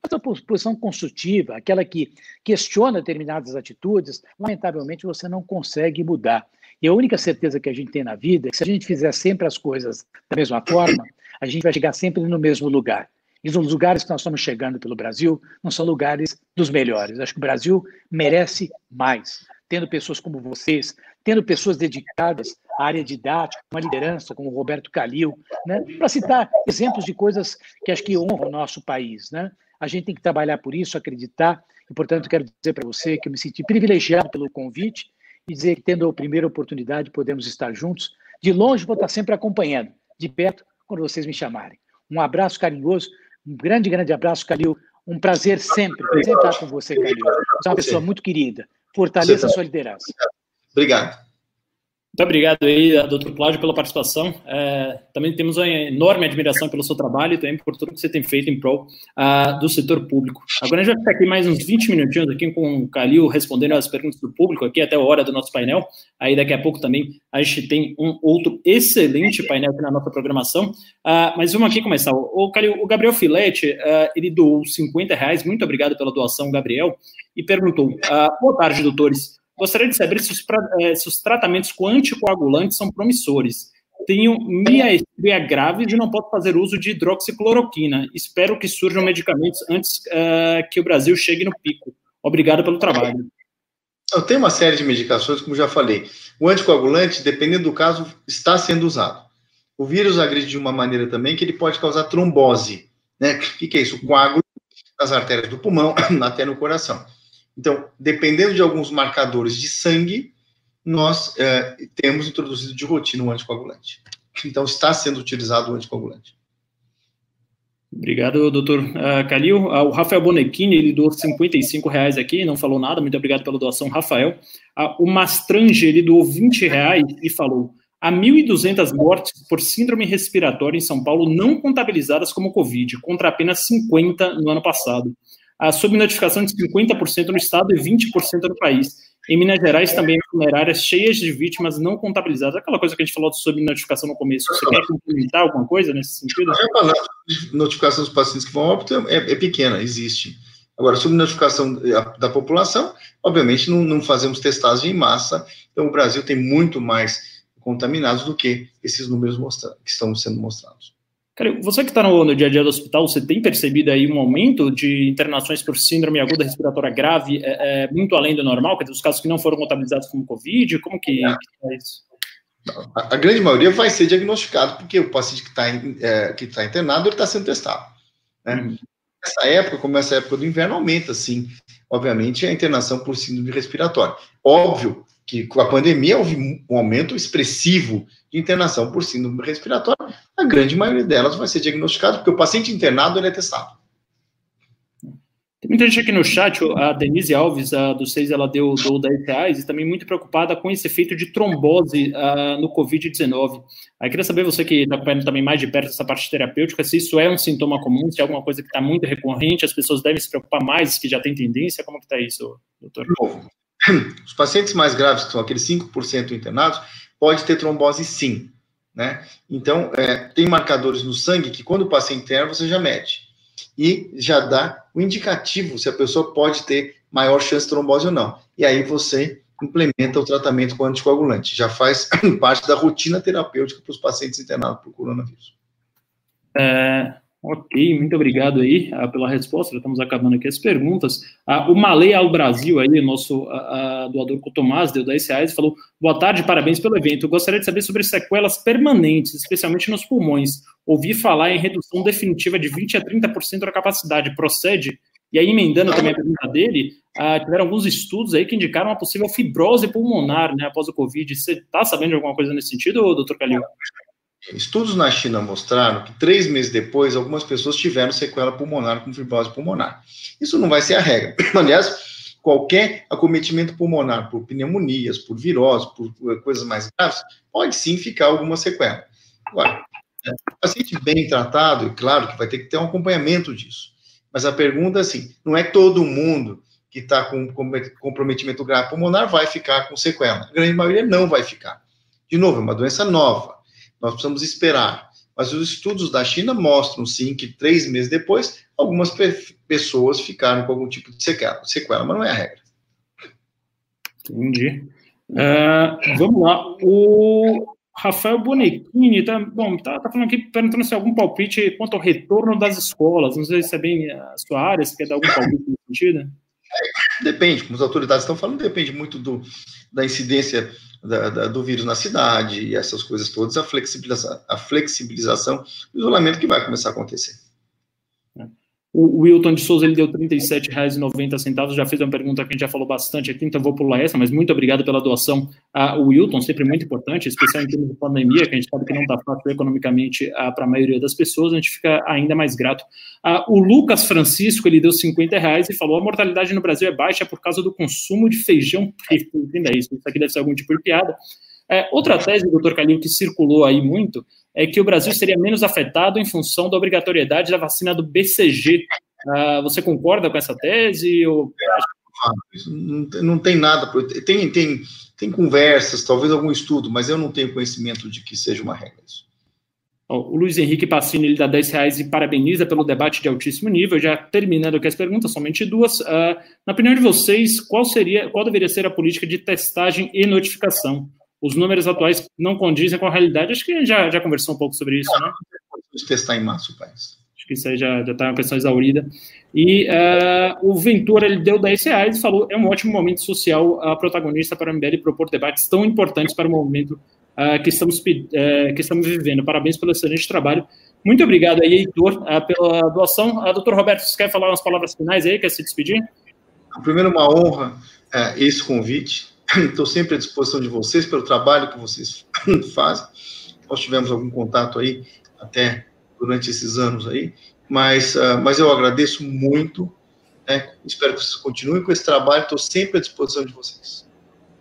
Speaker 3: mas a oposição construtiva, aquela que questiona determinadas atitudes, lamentavelmente você não consegue mudar. E a única certeza que a gente tem na vida é que se a gente fizer sempre as coisas da mesma forma, a gente vai chegar sempre no mesmo lugar. E os lugares que nós estamos chegando pelo Brasil não são lugares dos melhores. Acho que o Brasil merece mais tendo pessoas como vocês, tendo pessoas dedicadas à área didática, uma liderança como o Roberto Calil, né? para citar exemplos de coisas que acho que honram o nosso país. Né? A gente tem que trabalhar por isso, acreditar, e, portanto, quero dizer para você que eu me senti privilegiado pelo convite e dizer que, tendo a primeira oportunidade, podemos estar juntos. De longe, vou estar sempre acompanhando, de perto, quando vocês me chamarem. Um abraço carinhoso, um grande, grande abraço, Calil. Um prazer sempre, estar com você, Calil. Você é uma pessoa muito querida. Fortaleça a sua liderança.
Speaker 4: Obrigado.
Speaker 1: Muito obrigado aí, doutor Cláudio, pela participação. É, também temos uma enorme admiração pelo seu trabalho e também por tudo que você tem feito em prol uh, do setor público. Agora a gente vai ficar aqui mais uns 20 minutinhos aqui com o Calil respondendo as perguntas do público aqui até a hora do nosso painel. Aí daqui a pouco também a gente tem um outro excelente painel aqui na nossa programação. Uh, mas vamos aqui começar. O, Calil, o Gabriel Filete, uh, ele doou 50 reais. Muito obrigado pela doação, Gabriel. E perguntou, boa tarde, doutores. Gostaria de saber se os, eh, se os tratamentos com anticoagulantes são promissores. Tenho miastria graves e não posso fazer uso de hidroxicloroquina. Espero que surjam medicamentos antes uh, que o Brasil chegue no pico. Obrigado pelo trabalho.
Speaker 4: Eu tenho uma série de medicações, como já falei. O anticoagulante, dependendo do caso, está sendo usado. O vírus agride de uma maneira também que ele pode causar trombose. Né? O que é isso? Coágulo nas artérias do pulmão, até no coração. Então, dependendo de alguns marcadores de sangue, nós é, temos introduzido de rotina o anticoagulante. Então, está sendo utilizado o anticoagulante.
Speaker 1: Obrigado, doutor uh, Calil. Uh, o Rafael Bonechini, ele doou 55 reais aqui, não falou nada, muito obrigado pela doação, Rafael. Uh, o Mastrange, ele doou 20 reais e falou, há 1.200 mortes por síndrome respiratória em São Paulo não contabilizadas como Covid, contra apenas 50 no ano passado. A subnotificação de 50% no estado e 20% no país. Em Minas Gerais também funerárias cheias de vítimas não contabilizadas. Aquela coisa que a gente falou sobre notificação no começo. Você quer complementar alguma coisa nesse sentido?
Speaker 4: A notificação dos pacientes que vão óbito é, é pequena, existe. Agora, sobre notificação da população, obviamente não, não fazemos testagem em massa, então o Brasil tem muito mais contaminados do que esses números que estão sendo mostrados.
Speaker 1: Cara, você que está no, no, dia a dia do hospital, você tem percebido aí um aumento de internações por síndrome aguda respiratória grave, é, é, muito além do normal, quer dizer, os casos que não foram contabilizados como Covid, como que, é. que é isso?
Speaker 4: A, a, grande maioria vai ser diagnosticado, porque o paciente que está é, que tá internado, ele está sendo testado. Né? Uhum. Nessa época, como essa época do inverno, aumenta, sim, obviamente, a internação por síndrome respiratória. Óbvio que com a pandemia houve um aumento expressivo de internação por síndrome respiratória, a grande maioria delas vai ser diagnosticada, porque o paciente internado ele é testado.
Speaker 1: Tem muita gente aqui no chat, a Denise Alves, a do 6, ela deu, deu 10 reais, e também muito preocupada com esse efeito de trombose uh, no Covid-19. Aí queria saber, você que está acompanhando também mais de perto essa parte terapêutica, se isso é um sintoma comum, se é alguma coisa que está muito recorrente, as pessoas devem se preocupar mais, que já tem tendência, como que está isso, doutor?
Speaker 4: Bom, os pacientes mais graves, que são aqueles 5% internados, pode ter trombose sim, né? Então, é, tem marcadores no sangue que quando o paciente interna, você já mede. E já dá o indicativo se a pessoa pode ter maior chance de trombose ou não. E aí você implementa o tratamento com anticoagulante. Já faz parte da rotina terapêutica para os pacientes internados por coronavírus.
Speaker 1: É, Ok, muito obrigado aí uh, pela resposta. Já estamos acabando aqui as perguntas. Uh, o Malay ao Brasil, aí, nosso uh, doador Cotomás, deu 10 reais e falou: boa tarde, parabéns pelo evento. Eu gostaria de saber sobre sequelas permanentes, especialmente nos pulmões. Ouvi falar em redução definitiva de 20% a 30% da capacidade. Procede? E aí, emendando também a pergunta dele, tiveram alguns estudos aí que indicaram uma possível fibrose pulmonar né, após o Covid. Você está sabendo de alguma coisa nesse sentido, doutor Calil?
Speaker 4: Estudos na China mostraram que três meses depois, algumas pessoas tiveram sequela pulmonar com fibrose pulmonar. Isso não vai ser a regra. Aliás, qualquer acometimento pulmonar por pneumonias, por virose, por coisas mais graves, pode sim ficar alguma sequela. Agora, o paciente bem tratado, e claro que vai ter que ter um acompanhamento disso. Mas a pergunta é assim: não é todo mundo que está com comprometimento grave pulmonar vai ficar com sequela. A grande maioria não vai ficar. De novo, é uma doença nova nós precisamos esperar. Mas os estudos da China mostram, sim, que três meses depois, algumas pe pessoas ficaram com algum tipo de sequela, sequela, mas não é a regra.
Speaker 1: Entendi. Uh, vamos lá. O Rafael Bonechini tá, bom, tá, tá, falando aqui, perguntando se algum palpite quanto ao retorno das escolas. Não sei se é bem a sua área, se quer dar algum palpite nesse sentido.
Speaker 4: Depende, como as autoridades estão falando, depende muito do, da incidência da, da, do vírus na cidade e essas coisas todas, a flexibilização, a flexibilização do isolamento que vai começar a acontecer.
Speaker 1: O Wilton de Souza ele deu R$ 37,90, já fez uma pergunta que a gente já falou bastante aqui, então vou pular essa, mas muito obrigado pela doação. Wilton, sempre muito importante, especialmente em termos de pandemia, que a gente sabe que não está fácil economicamente para a maioria das pessoas, a gente fica ainda mais grato. O Lucas Francisco, ele deu 50 reais e falou, a mortalidade no Brasil é baixa por causa do consumo de feijão preto. Entenda isso, isso aqui deve ser algum tipo de piada. É, outra tese, doutor Calil, que circulou aí muito, é que o Brasil seria menos afetado em função da obrigatoriedade da vacina do BCG. Ah, você concorda com essa tese? Ou...
Speaker 4: Não, não tem nada, tem, tem, tem conversas, talvez algum estudo, mas eu não tenho conhecimento de que seja uma regra isso.
Speaker 1: O Luiz Henrique Passini ele dá 10 reais e parabeniza pelo debate de altíssimo nível. Já terminando aqui as perguntas, somente duas. Uh, na opinião de vocês, qual seria, qual deveria ser a política de testagem e notificação? Os números atuais não condizem com a realidade. Acho que a gente já, já conversou um pouco sobre isso, né?
Speaker 4: Testar em massa o país.
Speaker 1: Acho que isso aí já está uma questão exaurida. E uh, o Ventura, ele deu 10 reais e falou, é um ótimo momento social uh, protagonista para o MBL propor debates tão importantes para o movimento uh, que, estamos, uh, que estamos vivendo. Parabéns pelo excelente trabalho. Muito obrigado aí, Heitor, pela doação. Uh, doutor Roberto, você quer falar umas palavras finais aí? Quer se despedir?
Speaker 4: Primeiro, uma honra esse convite Estou sempre à disposição de vocês pelo trabalho que vocês fazem. Nós tivemos algum contato aí até durante esses anos aí. mas, uh, mas eu agradeço muito, né? espero que vocês continuem com esse trabalho, estou sempre à disposição de vocês.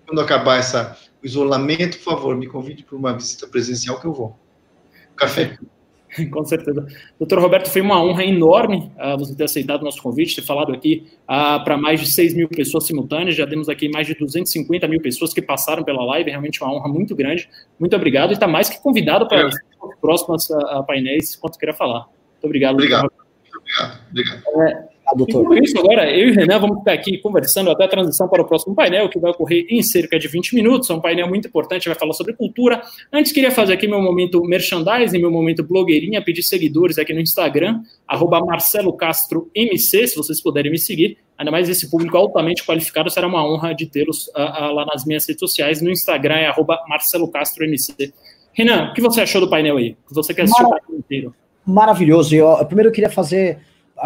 Speaker 4: Quando acabar essa, o isolamento, por favor, me convide para uma visita presencial que eu vou. Café.
Speaker 1: Com certeza. Doutor Roberto, foi uma honra enorme uh, você ter aceitado o nosso convite, ter falado aqui uh, para mais de 6 mil pessoas simultâneas. Já temos aqui mais de 250 mil pessoas que passaram pela live, realmente uma honra muito grande. Muito obrigado e está mais que convidado para é. os próximos uh, painéis, quanto queira falar. Muito obrigado.
Speaker 4: Obrigado. Obrigado. obrigado.
Speaker 1: É, doutor. por isso, agora, eu e o Renan vamos ficar aqui conversando até a transição para o próximo painel, que vai ocorrer em cerca de 20 minutos. É um painel muito importante, vai falar sobre cultura. Antes, queria fazer aqui meu momento merchandising, meu momento blogueirinha, pedir seguidores aqui no Instagram, arroba Marcelo Castro MC, se vocês puderem me seguir. Ainda mais esse público altamente qualificado, será uma honra de tê-los uh, uh, lá nas minhas redes sociais. No Instagram é arroba Marcelo Castro MC. Renan, o que você achou do painel aí? Você quer assistir o painel inteiro?
Speaker 2: Maravilhoso. Eu, primeiro eu queria fazer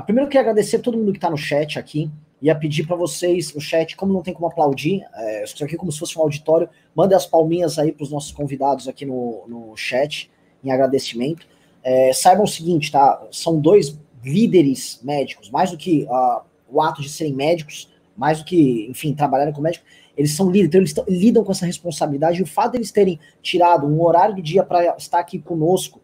Speaker 2: primeiro eu queria agradecer a todo mundo que está no chat aqui. Ia pedir para vocês no chat, como não tem como aplaudir, é, estou aqui como se fosse um auditório, mandem as palminhas aí para os nossos convidados aqui no, no chat, em agradecimento. É, saibam o seguinte, tá? São dois líderes médicos, mais do que uh, o ato de serem médicos, mais do que, enfim, trabalharem com médico, eles são líderes, então eles lidam com essa responsabilidade. E o fato deles terem tirado um horário do dia para estar aqui conosco,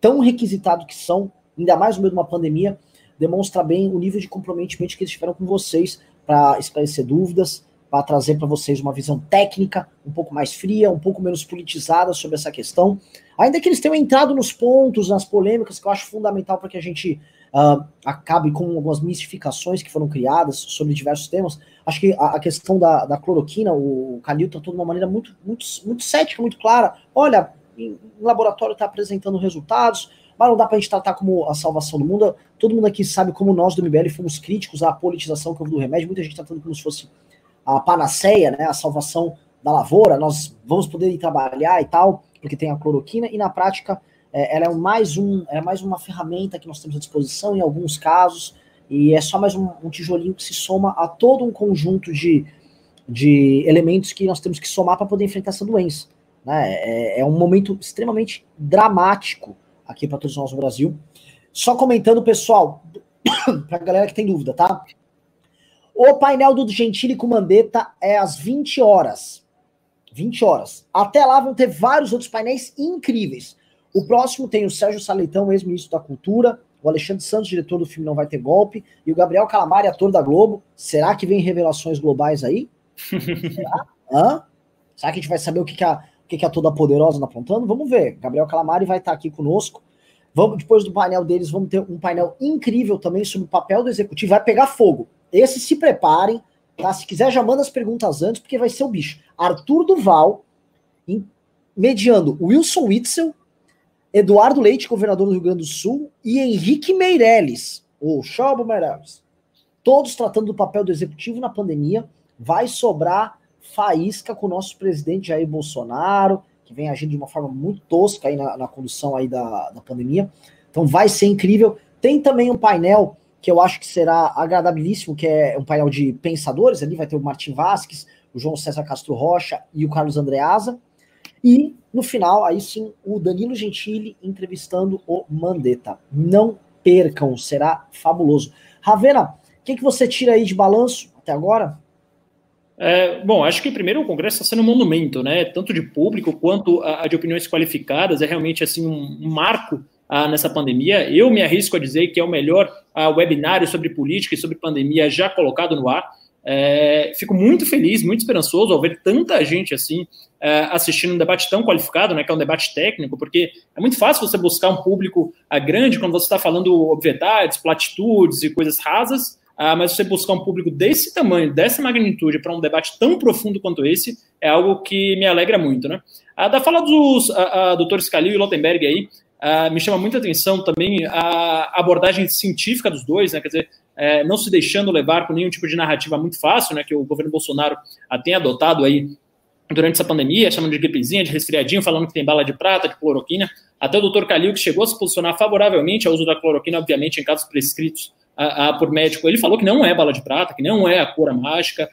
Speaker 2: tão requisitado que são, ainda mais no meio de uma pandemia, demonstra bem o nível de comprometimento que eles tiveram com vocês para esclarecer dúvidas, para trazer para vocês uma visão técnica um pouco mais fria, um pouco menos politizada sobre essa questão. Ainda que eles tenham entrado nos pontos, nas polêmicas, que eu acho fundamental para que a gente uh, acabe com algumas mistificações que foram criadas sobre diversos temas. Acho que a, a questão da, da, cloroquina, o Calil tratou de uma maneira muito, muito, muito cética, muito clara. Olha, em, em laboratório está apresentando resultados, mas não dá para a gente tratar como a salvação do mundo. Todo mundo aqui sabe como nós do MBL fomos críticos à politização que houve do remédio, muita gente tratando como se fosse a panaceia, né, a salvação da lavoura, nós vamos poder ir trabalhar e tal, porque tem a cloroquina, e na prática é, ela é mais, um, é mais uma ferramenta que nós temos à disposição em alguns casos, e é só mais um, um tijolinho que se soma a todo um conjunto de, de elementos que nós temos que somar para poder enfrentar essa doença. Né? É, é um momento extremamente dramático aqui para todos nós no Brasil. Só comentando, pessoal, para a galera que tem dúvida, tá? O painel do Gentili com Mandetta é às 20 horas. 20 horas. Até lá vão ter vários outros painéis incríveis. O próximo tem o Sérgio Saleitão, ex-ministro da Cultura, o Alexandre Santos, diretor do filme Não Vai Ter Golpe, e o Gabriel Calamari, ator da Globo. Será que vem revelações globais aí? Será? Hã? Será que a gente vai saber o que, que a o que, que a Toda Poderosa está apontando? Vamos ver. Gabriel Calamari vai estar tá aqui conosco. Vamos, depois do painel deles, vamos ter um painel incrível também sobre o papel do executivo. Vai pegar fogo. Esse se preparem, tá? Se quiser, já manda as perguntas antes, porque vai ser o bicho. Arthur Duval, em, mediando Wilson Witzel, Eduardo Leite, governador do Rio Grande do Sul, e Henrique Meirelles, o Chabo Meirelles. Todos tratando do papel do executivo na pandemia. Vai sobrar faísca com o nosso presidente Jair Bolsonaro, que vem agindo de uma forma muito tosca aí na, na condução aí da, da pandemia. Então vai ser incrível. Tem também um painel que eu acho que será agradabilíssimo, que é um painel de pensadores, ali vai ter o Martin Vasques, o João César Castro Rocha e o Carlos Andreasa. E no final, aí sim, o Danilo Gentili entrevistando o Mandetta. Não percam, será fabuloso. Ravena, o que, que você tira aí de balanço até agora?
Speaker 1: É, bom, acho que primeiro o Congresso está sendo um monumento, né? Tanto de público quanto a, a de opiniões qualificadas. É realmente assim um, marco ah, nessa pandemia. Eu me arrisco a dizer que é o melhor ah, webinário sobre política e sobre pandemia já colocado no ar. É, fico muito feliz, muito esperançoso ao ver tanta gente assim é, assistindo um debate tão qualificado, né, que é um debate técnico, porque é muito fácil você buscar um público ah, grande quando você está falando obviedades, platitudes e coisas rasas, ah, mas você buscar um público desse tamanho, dessa magnitude, para um debate tão profundo quanto esse, é algo que me alegra muito. Né? Ah, da fala dos ah, ah, doutores Calil e Lotenberg aí, ah, me chama muita atenção também a abordagem científica dos dois, né? quer dizer, é, não se deixando levar por nenhum tipo de narrativa muito fácil, né, que o governo Bolsonaro tem adotado aí durante essa pandemia, chamando de gripezinha, de resfriadinho, falando que tem bala de prata, de cloroquina. Até o doutor Calil, que chegou a se posicionar favoravelmente ao uso da cloroquina, obviamente, em casos prescritos a, por médico, ele falou que não é bala de prata, que não é a cura mágica,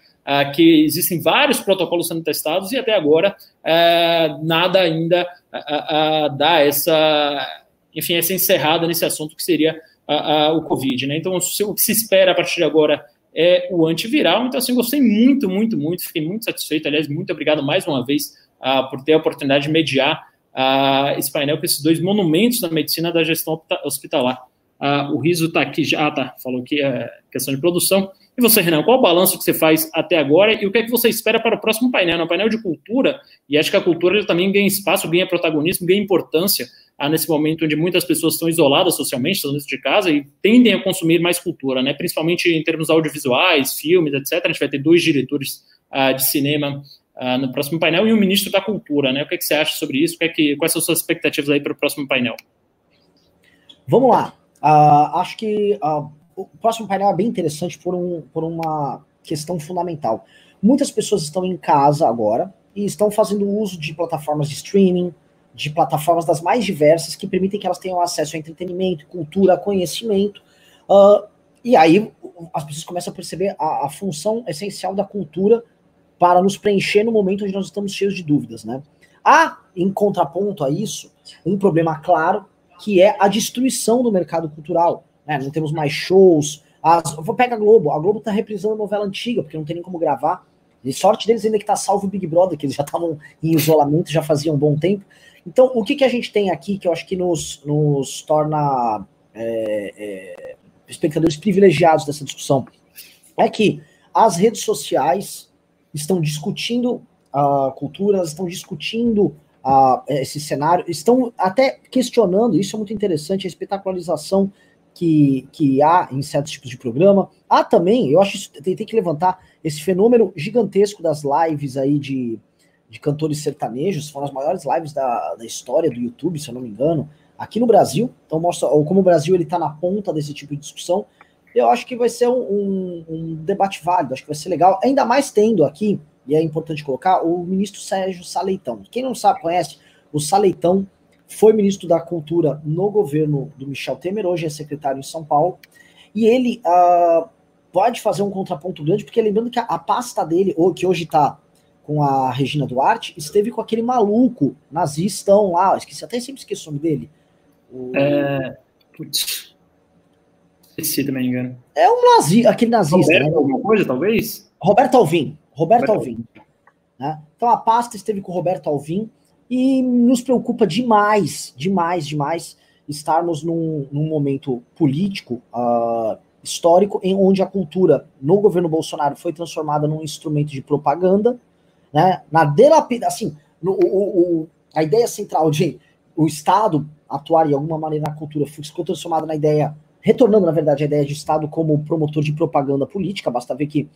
Speaker 1: que existem vários protocolos sendo testados e até agora nada ainda dá essa, enfim, essa encerrada nesse assunto que seria o Covid, né? Então, o que se espera a partir de agora é o antiviral. Então, assim, gostei muito, muito, muito, fiquei muito satisfeito. Aliás, muito obrigado mais uma vez por ter a oportunidade de mediar uh, esse painel com esses dois monumentos da medicina da gestão hospitalar. Uh, o Riso está aqui já, ah, tá, falou que é questão de produção. E você, Renan, qual o balanço que você faz até agora e o que é que você espera para o próximo painel? No painel de cultura, e acho que a cultura também ganha espaço, ganha protagonismo, ganha importância ah, nesse momento onde muitas pessoas estão isoladas socialmente, estão dentro de casa e tendem a consumir mais cultura, né? principalmente em termos audiovisuais, filmes, etc. A gente vai ter dois diretores ah, de cinema ah, no próximo painel e um ministro da cultura. Né? O que, é que você acha sobre isso? O que é que, quais são as suas expectativas aí para o próximo painel?
Speaker 2: Vamos lá. Uh, acho que uh, o próximo painel é bem interessante por, um, por uma questão fundamental. Muitas pessoas estão em casa agora e estão fazendo uso de plataformas de streaming, de plataformas das mais diversas que permitem que elas tenham acesso a entretenimento, cultura, conhecimento. Uh, e aí as pessoas começam a perceber a, a, função essencial da cultura para nos preencher no momento onde nós estamos cheios de dúvidas, né? Há, em contraponto a isso, um problema claro que é a destruição do mercado cultural. Né? Não temos mais shows. As, pega a Globo. A Globo está reprisando novela antiga, porque não tem nem como gravar. E sorte deles ainda que tá salvo o Big Brother, que eles já estavam em isolamento, já faziam um bom tempo. Então, o que, que a gente tem aqui que eu acho que nos, nos torna é, é, espectadores privilegiados dessa discussão? É que as redes sociais estão discutindo a cultura, elas estão discutindo a, esse cenário, estão até questionando, isso é muito interessante, a espetacularização que, que há em certos tipos de programa. Há também, eu acho que tem, tem que levantar esse fenômeno gigantesco das lives aí de, de cantores sertanejos, foram as maiores lives da, da história do YouTube, se eu não me engano, aqui no Brasil. Então mostra como o Brasil ele está na ponta desse tipo de discussão. Eu acho que vai ser um, um, um, debate válido, acho que vai ser legal, ainda mais tendo aqui, e é importante colocar, o ministro Sérgio Saleitão. Quem não sabe, conhece, o Saleitão foi ministro da Cultura no governo do Michel Temer, hoje é secretário em São Paulo, e ele uh, pode fazer um contraponto grande, porque lembrando que a, a pasta dele, ou que hoje está com a Regina Duarte, esteve com aquele maluco nazistão lá, esqueci, até sempre esqueci o nome dele.
Speaker 1: O... É... Putz. Esqueci também, engano.
Speaker 2: É um nazi, aquele nazista.
Speaker 1: Roberto, né? alguma coisa, talvez?
Speaker 2: Roberto Alvim. Roberto, Alvim. Né? Então a pasta esteve com o Roberto Alvim e nos preocupa demais, demais, demais estarmos num, num momento político uh, histórico em onde a cultura no governo Bolsonaro foi transformada num instrumento de propaganda, né? Na delapida, assim, no, o, o, a ideia central de o Estado atuar de alguma maneira na cultura ficou transformada na ideia, retornando, na verdade, a ideia de Estado como promotor de propaganda política. Basta ver que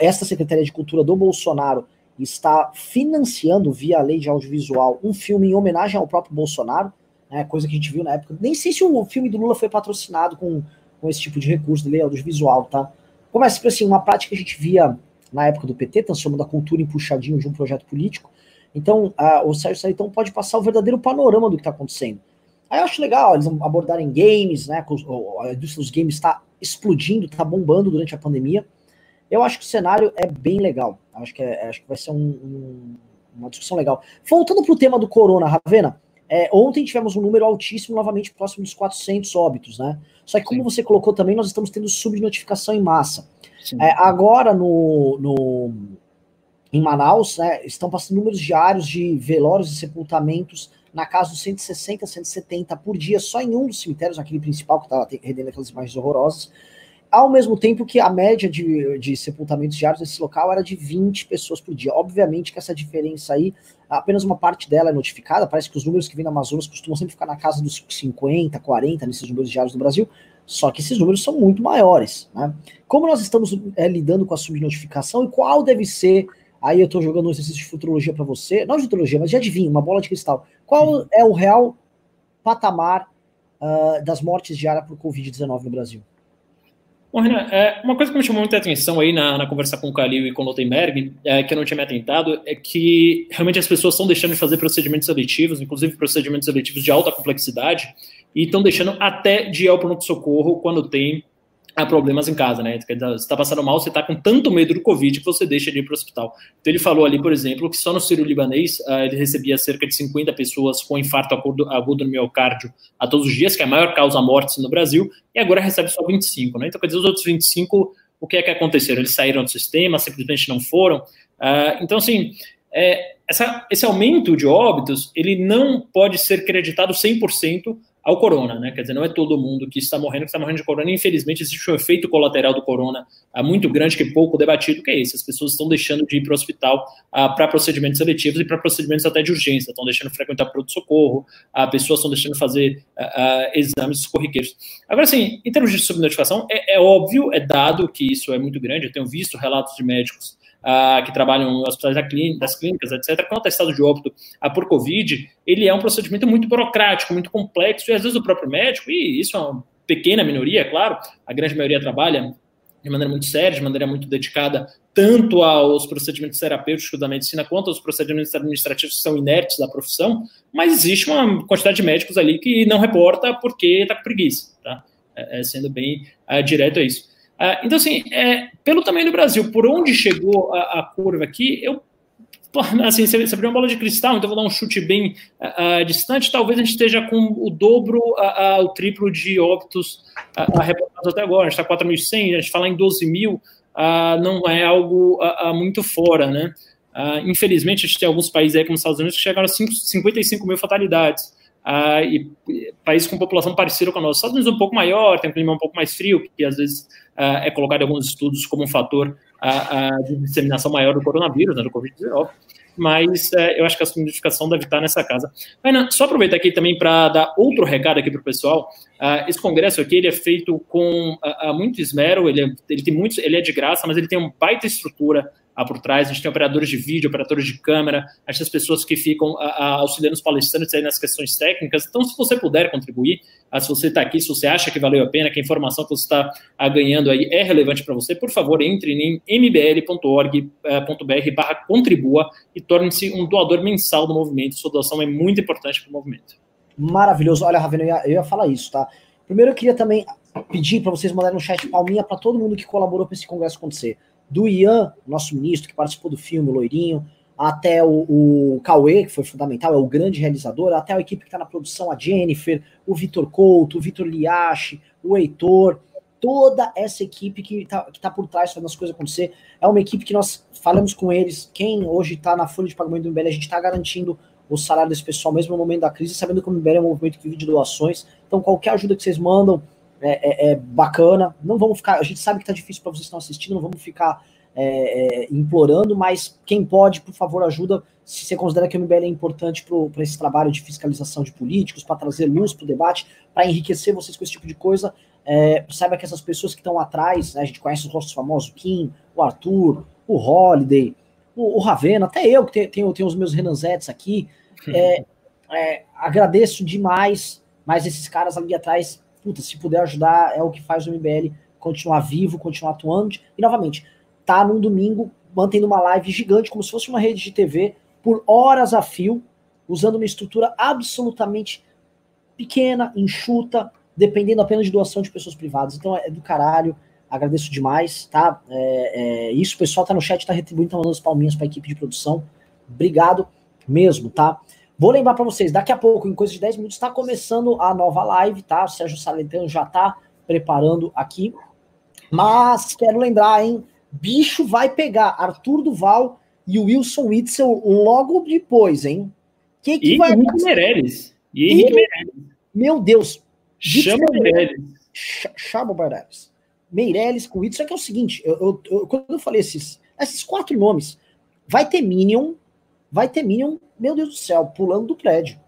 Speaker 2: esta Secretaria de Cultura do Bolsonaro está financiando, via lei de audiovisual, um filme em homenagem ao próprio Bolsonaro, né, coisa que a gente viu na época. Nem sei se o filme do Lula foi patrocinado com com esse tipo de recurso de lei audiovisual, tá? Começa assim, uma prática que a gente via na época do PT, transformando a cultura em puxadinho de um projeto político. Então, a, o Sérgio Saitão pode passar o verdadeiro panorama do que está acontecendo. Aí eu acho legal eles abordarem games, né? A indústria dos games está explodindo, está bombando durante a pandemia. Eu acho que o cenário é bem legal. Acho que, é, acho que vai ser um, um, uma discussão legal. Voltando para o tema do corona, Ravena, é, ontem tivemos um número altíssimo, novamente próximo dos 400 óbitos, né? Só que, como Sim. você colocou também, nós estamos tendo subnotificação em massa. É, agora, no, no, em Manaus, né, estão passando números diários de velórios e sepultamentos na casa dos 160, 170 por dia, só em um dos cemitérios, aquele principal que estava rendendo aquelas imagens horrorosas ao mesmo tempo que a média de, de sepultamentos diários nesse local era de 20 pessoas por dia. Obviamente que essa diferença aí, apenas uma parte dela é notificada, parece que os números que vêm da Amazonas costumam sempre ficar na casa dos 50, 40 nesses números diários do Brasil, só que esses números são muito maiores. Né? Como nós estamos é, lidando com a subnotificação e qual deve ser, aí eu estou jogando um exercício de futurologia para você, não de futurologia, mas de adivinho, uma bola de cristal, qual é o real patamar uh, das mortes diárias por Covid-19 no Brasil?
Speaker 1: Bom, Renan, é, uma coisa que me chamou muita atenção aí na, na conversa com o Calil e com o Lotenberg, é, que eu não tinha me atentado, é que realmente as pessoas estão deixando de fazer procedimentos seletivos, inclusive procedimentos seletivos de alta complexidade, e estão deixando até de ir ao pronto-socorro quando tem há problemas em casa, né? Você está passando mal, você está com tanto medo do Covid que você deixa de ir para o hospital. Então ele falou ali, por exemplo, que só no Sírio Libanês uh, ele recebia cerca de 50 pessoas com infarto agudo, agudo no miocárdio a todos os dias, que é a maior causa morte no Brasil, e agora recebe só 25, né? Então, quer dizer, os outros 25, o que é que aconteceram? Eles saíram do sistema, simplesmente não foram. Uh, então, assim, é, essa, esse aumento de óbitos, ele não pode ser creditado 100% ao corona, né? Quer dizer, não é todo mundo que está morrendo que está morrendo de corona. Infelizmente, existe um efeito colateral do corona uh, muito grande, que é pouco debatido, que é esse. As pessoas estão deixando de ir para o hospital uh, para procedimentos seletivos e para procedimentos até de urgência. Estão deixando de frequentar pronto-socorro, uh, pessoas estão deixando de fazer exames corriqueiros. Agora, assim, em termos de subnotificação, é, é óbvio, é dado que isso é muito grande. Eu tenho visto relatos de médicos uh, que trabalham em hospitais das clínicas, etc., com atestado de óbito uh, por Covid, ele é um procedimento muito burocrático, muito complexo, e às vezes o próprio médico, e isso é uma pequena minoria, é claro, a grande maioria trabalha de maneira muito séria, de maneira muito dedicada, tanto aos procedimentos terapêuticos da medicina quanto aos procedimentos administrativos que são inertes da profissão, mas existe uma quantidade de médicos ali que não reporta porque está com preguiça, tá? É, é, sendo bem uh, direto a isso. Ah, então, assim, é, pelo tamanho do Brasil, por onde chegou a, a curva aqui, eu assim, você, abriu uma bola de cristal, então vou dar um chute bem uh, distante, talvez a gente esteja com o dobro, uh, uh, o triplo de óbitos uh, reportados até agora, a gente está 4.100, a gente falar em 12 mil não é algo muito fora, né? infelizmente, a gente tem alguns países aí, como os Estados Unidos, que chegaram a 5, 55 mil fatalidades. Uh, e países com população parecida com a nossa. Estados Unidos é um pouco maior, tem um clima um pouco mais frio, que às vezes uh, é colocado em alguns estudos como um fator uh, de disseminação maior do coronavírus, né, do Covid-19. Mas eu acho que a solidificação deve estar nessa casa. Ana, só aproveitar aqui também para dar outro recado aqui para o pessoal. esse congresso aqui ele é feito com muito esmero, ele, é, ele tem muitos, ele é de graça, mas ele tem uma baita estrutura ah, por trás, a gente tem operadores de vídeo, operadores de câmera, a gente tem as pessoas que ficam a, a, auxiliando os palestrantes aí nas questões técnicas. Então, se você puder contribuir, ah, se você está aqui, se você acha que valeu a pena, que a informação que você está ah, ganhando aí é relevante para você, por favor, entre em mbl.org.br barra contribua e torne-se um doador mensal do movimento. Sua doação é muito importante para o movimento.
Speaker 2: Maravilhoso. Olha, Ravena, eu ia, eu ia falar isso, tá? Primeiro, eu queria também pedir para vocês mandarem no chat palminha para todo mundo que colaborou para esse congresso acontecer do Ian, nosso ministro, que participou do filme, Loirinho, até o, o Cauê, que foi fundamental, é o grande realizador, até a equipe que está na produção, a Jennifer, o Vitor Couto, o Vitor Liache, o Heitor, toda essa equipe que está tá por trás fazendo as coisas acontecer. É uma equipe que nós falamos com eles, quem hoje está na folha de pagamento do MBL, a gente está garantindo o salário desse pessoal, mesmo no momento da crise, sabendo que o MBL é um movimento que vive de doações. Então, qualquer ajuda que vocês mandam, é, é, é, bacana. Não vamos ficar, a gente sabe que tá difícil para vocês que estão assistindo, não vamos ficar é, é, implorando, mas quem pode, por favor, ajuda. Se você considera que o MBL é importante para esse trabalho de fiscalização de políticos, para trazer luz para o debate, para enriquecer vocês com esse tipo de coisa, é, saiba que essas pessoas que estão atrás, né, a gente conhece os rostos famosos, o Kim, o Arthur, o Holiday, o, o Ravena, até eu que tenho, tenho os meus Renanzetes aqui, agradeço demais, mas esses caras ali atrás puta, se puder ajudar, é o que faz o MBL continuar vivo, continuar atuando. E, novamente, tá num domingo mantendo uma live gigante, como se fosse uma rede de TV, por horas a fio, usando uma estrutura absolutamente pequena, enxuta, dependendo apenas de doação de pessoas privadas. Então é do caralho, agradeço demais, tá? É, é, isso, o pessoal tá no chat, tá retribuindo, tá mandando as palminhas pra equipe de produção. Obrigado mesmo, tá? Vou lembrar para vocês, daqui a pouco, em coisa de 10 minutos, está começando a nova live, tá? O Sérgio Salentano já está preparando aqui. Mas quero lembrar, hein? Bicho vai pegar Arthur Duval e o Wilson Witzel logo depois, hein?
Speaker 1: Que que e vai Henrique Meirelles.
Speaker 2: E Henrique Meirelles. Meu Deus.
Speaker 1: Chama Meirelles.
Speaker 2: Chama Meirelles. Meirelles com Witzel, é que é o seguinte, eu, eu, eu, quando eu falei esses, esses quatro nomes, vai ter Minion, vai ter Minion, meu Deus do céu, pulando do prédio.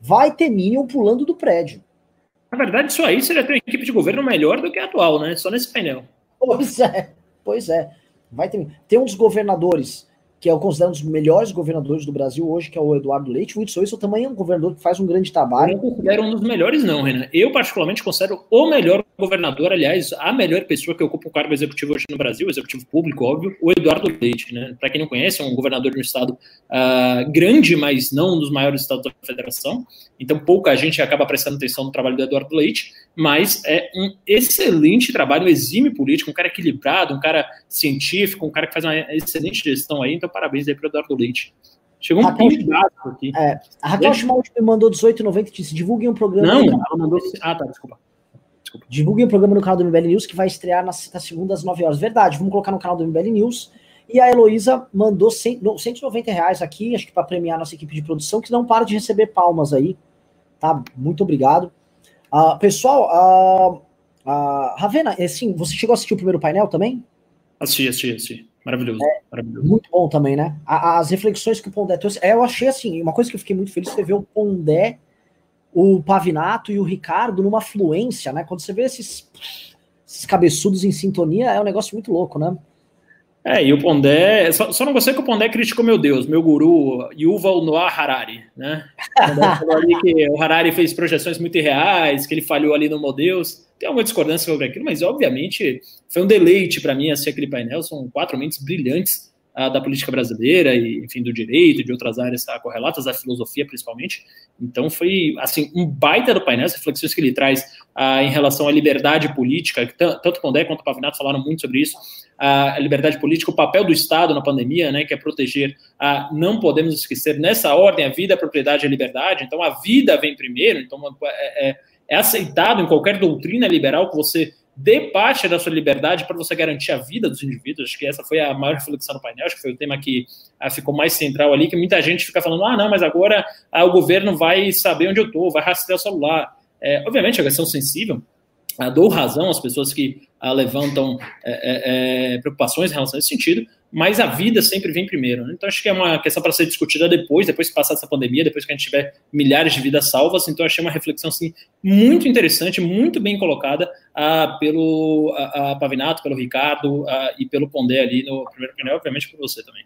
Speaker 2: Vai ter Minion pulando do prédio.
Speaker 1: Na verdade, isso aí seria ter uma equipe de governo melhor do que a atual, né? Só nesse painel.
Speaker 2: Pois é, pois é. Vai ter. Tem um dos governadores que é considerado um dos melhores governadores do Brasil hoje, que é o Eduardo Leite. O Whitson Wilson também é um governador que faz um grande trabalho.
Speaker 1: Eu não considero um dos melhores, não, Renan. Eu, particularmente, considero o melhor governador, aliás, a melhor pessoa que ocupa o cargo executivo hoje no Brasil, executivo público, óbvio, o Eduardo Leite. Né? Para quem não conhece, é um governador de um estado uh, grande, mas não um dos maiores estados da federação. Então pouca gente acaba prestando atenção no trabalho do Eduardo Leite, mas é um excelente trabalho, um exímio político, um cara equilibrado, um cara científico, um cara que faz uma excelente gestão aí, então parabéns aí para o Eduardo Leite.
Speaker 2: Chegou um Raquel, aqui. É, a Raquel Schmaltz me mandou 18,90 e disse: divulguem um programa.
Speaker 1: Não, ela mandou. Ah, tá, desculpa.
Speaker 2: desculpa. Divulguem um programa no canal do MBL News que vai estrear na, na segunda às 9 horas. Verdade, vamos colocar no canal do MBL News. E a Heloísa mandou 100, 190 reais aqui, acho que para premiar nossa equipe de produção, que não para de receber palmas aí. Tá? Muito obrigado. Uh, pessoal, uh, uh, Ravena, assim, você chegou a assistir o primeiro painel também?
Speaker 1: Assisti, assisti, assisti. Maravilhoso, é, maravilhoso.
Speaker 2: Muito bom também, né? As reflexões que o Pondé trouxe. É, eu achei assim, uma coisa que eu fiquei muito feliz foi ver o Pondé, o Pavinato e o Ricardo numa fluência, né? Quando você vê esses, esses cabeçudos em sintonia, é um negócio muito louco, né?
Speaker 1: É, e o Pondé, só, só não gostei que o Pondé criticou meu Deus, meu guru, Yuval Noah Harari, né? falou ali que o Harari fez projeções muito irreais, que ele falhou ali no Modeus. Tem alguma discordância sobre aquilo, mas obviamente foi um deleite para mim assistir aquele painel. São quatro mentes brilhantes da política brasileira e, enfim, do direito, de outras áreas uh, correlatas, da filosofia principalmente. Então foi, assim, um baita do painel, as reflexões que ele traz uh, em relação à liberdade política, que tanto Pondé quanto o Pavinato falaram muito sobre isso, a liberdade política, o papel do Estado na pandemia, né, que é proteger, a, não podemos esquecer, nessa ordem, a vida, a propriedade e a liberdade, então a vida vem primeiro, então é, é, é aceitado em qualquer doutrina liberal que você dê parte da sua liberdade para você garantir a vida dos indivíduos. Acho que essa foi a maior reflexão do painel, acho que foi o tema que ah, ficou mais central ali, que muita gente fica falando, ah, não, mas agora ah, o governo vai saber onde eu estou, vai rastrear o celular. É, obviamente, a questão sensível, ah, dou razão às pessoas que ah, levantam é, é, é, preocupações em relação a esse sentido, mas a vida sempre vem primeiro. Né? Então, acho que é uma questão para ser discutida depois, depois que passar essa pandemia, depois que a gente tiver milhares de vidas salvas. Então, achei uma reflexão assim, muito interessante, muito bem colocada pelo ah, Pavinato, pelo Ricardo e pelo Pondé ali no primeiro painel, obviamente por você também.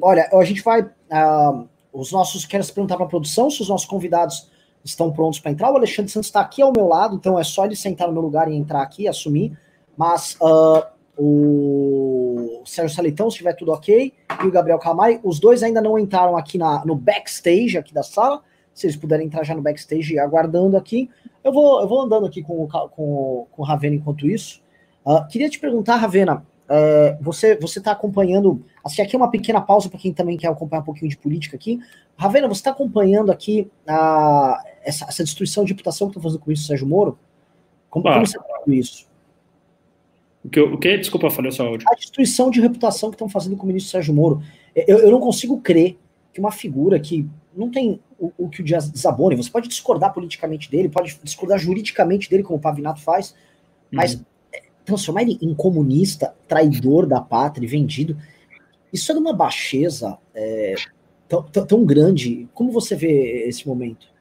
Speaker 2: Olha, a gente vai. Uh, os nossos. Quero se perguntar para a produção se os nossos convidados estão prontos para entrar. O Alexandre Santos está aqui ao meu lado, então é só ele sentar no meu lugar e entrar aqui, assumir. Mas uh, o Sérgio Salitão, se tiver tudo ok, e o Gabriel Camai, os dois ainda não entraram aqui na, no backstage aqui da sala. Se eles puderem entrar já no backstage aguardando aqui. Eu vou, eu vou andando aqui com, com, com o Ravena enquanto isso. Uh, queria te perguntar, Ravena, é, você você está acompanhando. Assim, aqui é uma pequena pausa para quem também quer acompanhar um pouquinho de política aqui. Ravena, você está acompanhando aqui a, essa, essa destruição de reputação que está fazendo com isso, Sérgio Moro? Como, ah. como você está isso?
Speaker 1: O que, o que? Desculpa, falei o seu áudio.
Speaker 2: A destruição de reputação que estão fazendo com o ministro Sérgio Moro. Eu, eu não consigo crer que uma figura que não tem o, o que o Dias desabone, você pode discordar politicamente dele, pode discordar juridicamente dele, como o Pavinato faz, mas uhum. transformar ele em comunista, traidor da pátria, vendido, isso é uma baixeza é, tão, tão, tão grande. Como você vê esse momento?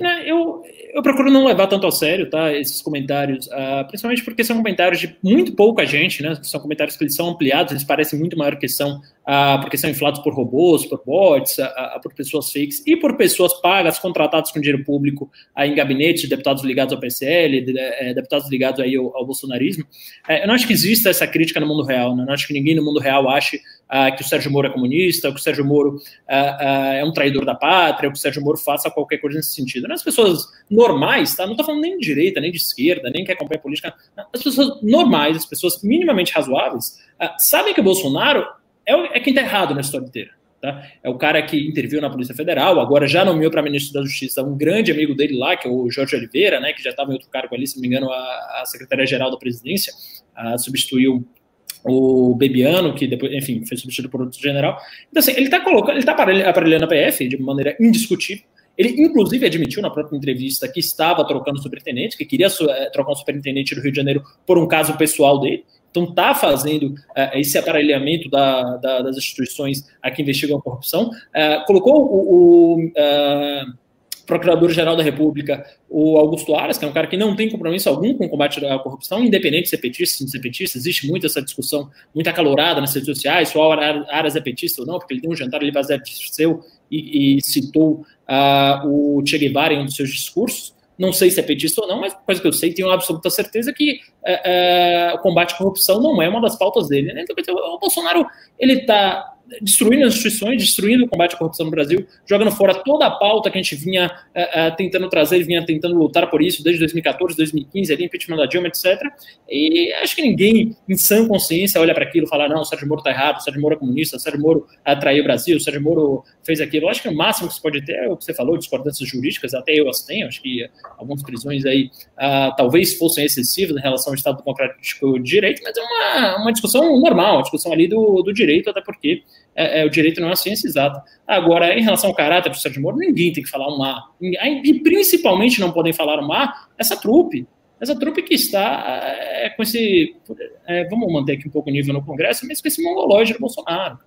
Speaker 1: É, eu, eu procuro não levar tanto a sério, tá? Esses comentários, uh, principalmente porque são comentários de muito pouca gente, né? São comentários que eles são ampliados, eles parecem muito maior que são, porque são inflados por robôs, por bots, por pessoas fakes e por pessoas pagas, contratadas com dinheiro público em gabinetes de deputados ligados ao PSL, de, eh, deputados ligados aí ao, bolsonarismo. Eh, eu não acho que exista essa crítica no mundo real, né? Eu não acho que ninguém no mundo real ache uh, que o Sérgio Moro é comunista, que o Sérgio Moro uh, uh, é um traidor da pátria, que o Sérgio Moro faça qualquer coisa nesse sentido. Né? As pessoas normais, tá? não estou falando nem de direita, nem de esquerda, nem que acompanha política, as pessoas normais, as pessoas minimamente razoáveis, sabem que o Bolsonaro é, é quem está errado na história inteira. Tá? É o cara que interviu na Polícia Federal, agora já nomeou para ministro da Justiça um grande amigo dele lá, que é o Jorge Oliveira, né, que já estava em outro cargo ali, se não me engano, a, a Secretaria-Geral da Presidência, substituiu o Bebiano, que depois, enfim, foi substituído por outro general. Então, assim, ele está colocando, ele está aparelhando a PF de maneira indiscutível. Ele, inclusive, admitiu na própria entrevista que estava trocando superintendente, que queria eh, trocar um superintendente do Rio de Janeiro por um caso pessoal dele. Então, está fazendo uh, esse aparelhamento da, da, das instituições a que investigam a corrupção. Uh, colocou o, o uh, Procurador-Geral da República, o Augusto Aras, que é um cara que não tem compromisso algum com o combate à corrupção, independente de ser petista ou não ser petista, existe muito essa discussão muito acalorada nas redes sociais, se o Aras é petista ou não, porque ele tem um jantar ele seu e, e citou uh, o Che Guevara em um dos seus discursos, não sei se é petista ou não, mas coisa que eu sei, tenho absoluta certeza que é, é, o combate à corrupção não é uma das pautas dele. Né? Então, o Bolsonaro ele está destruindo as instituições, destruindo o combate à corrupção no Brasil, jogando fora toda a pauta que a gente vinha uh, uh, tentando trazer, vinha tentando lutar por isso desde 2014, 2015, ali, impeachment da Dilma, etc. E acho que ninguém, em sã consciência, olha para aquilo e fala: não, o Sérgio Moro está errado, o Sérgio Moro é comunista, o Sérgio Moro atraiu o Brasil, o Sérgio Moro fez aquilo. Acho que o máximo que você pode ter é o que você falou, discordâncias jurídicas, até eu as tenho, acho que algumas prisões aí uh, talvez fossem excessivas em relação Estado Democrático de Direito, mas é uma, uma discussão normal, uma discussão ali do, do direito, até porque é, é, o direito não é uma ciência exata. Agora, em relação ao caráter do Sérgio Moro, ninguém tem que falar um A. E principalmente não podem falar um A essa trupe. Essa trupe que está é, com esse. É, vamos manter aqui um pouco o nível no Congresso, mas com esse mongolóide do Bolsonaro.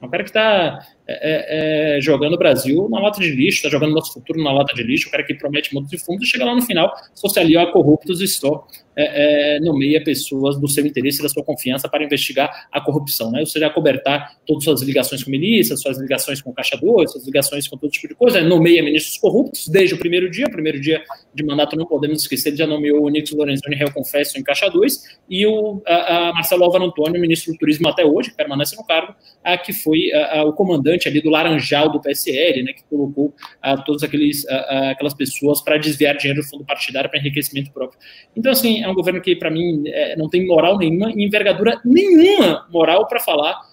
Speaker 1: É um cara que está é, é, é, jogando o Brasil na lata de lixo, está jogando nosso futuro na lata de lixo, o cara que promete monte de fundos e chega lá no final, alia a corruptos e só é, é, nomeia pessoas do seu interesse e da sua confiança para investigar a corrupção, né? ou seja, acobertar todas as suas ligações com milícias, suas ligações com Caixa 2, suas ligações com todo tipo de coisa, nomeia ministros corruptos desde o primeiro dia, primeiro dia de mandato não podemos esquecer, ele já nomeou o Nix Lorenzoni réu confesso em Caixa 2 e o a, a Marcelo Álvaro Antônio, ministro do Turismo até hoje, que permanece no cargo, a, que foi a, o comandante ali do Laranjal do PSL, né, que colocou a, todas aqueles, a, aquelas pessoas para desviar dinheiro do fundo partidário para enriquecimento próprio. Então, assim, é um governo que, para mim, é, não tem moral nenhuma e envergadura nenhuma moral para falar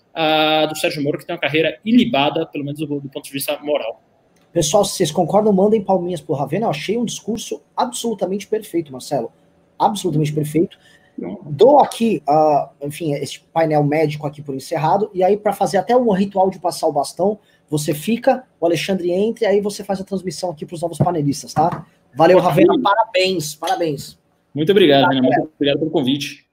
Speaker 1: do Sérgio Moro, que tem uma carreira ilibada, pelo menos do, do ponto de vista moral.
Speaker 2: Pessoal, se vocês concordam, mandem palminhas pro Ravena. Eu achei um discurso absolutamente perfeito, Marcelo. Absolutamente perfeito. Dou aqui, uh, enfim, esse painel médico aqui por encerrado, e aí para fazer até um ritual de passar o bastão, você fica, o Alexandre entra, e aí você faz a transmissão aqui para os novos panelistas, tá? Valeu, Ravena, parabéns, parabéns.
Speaker 1: Muito obrigado, Renan, muito obrigado pelo convite.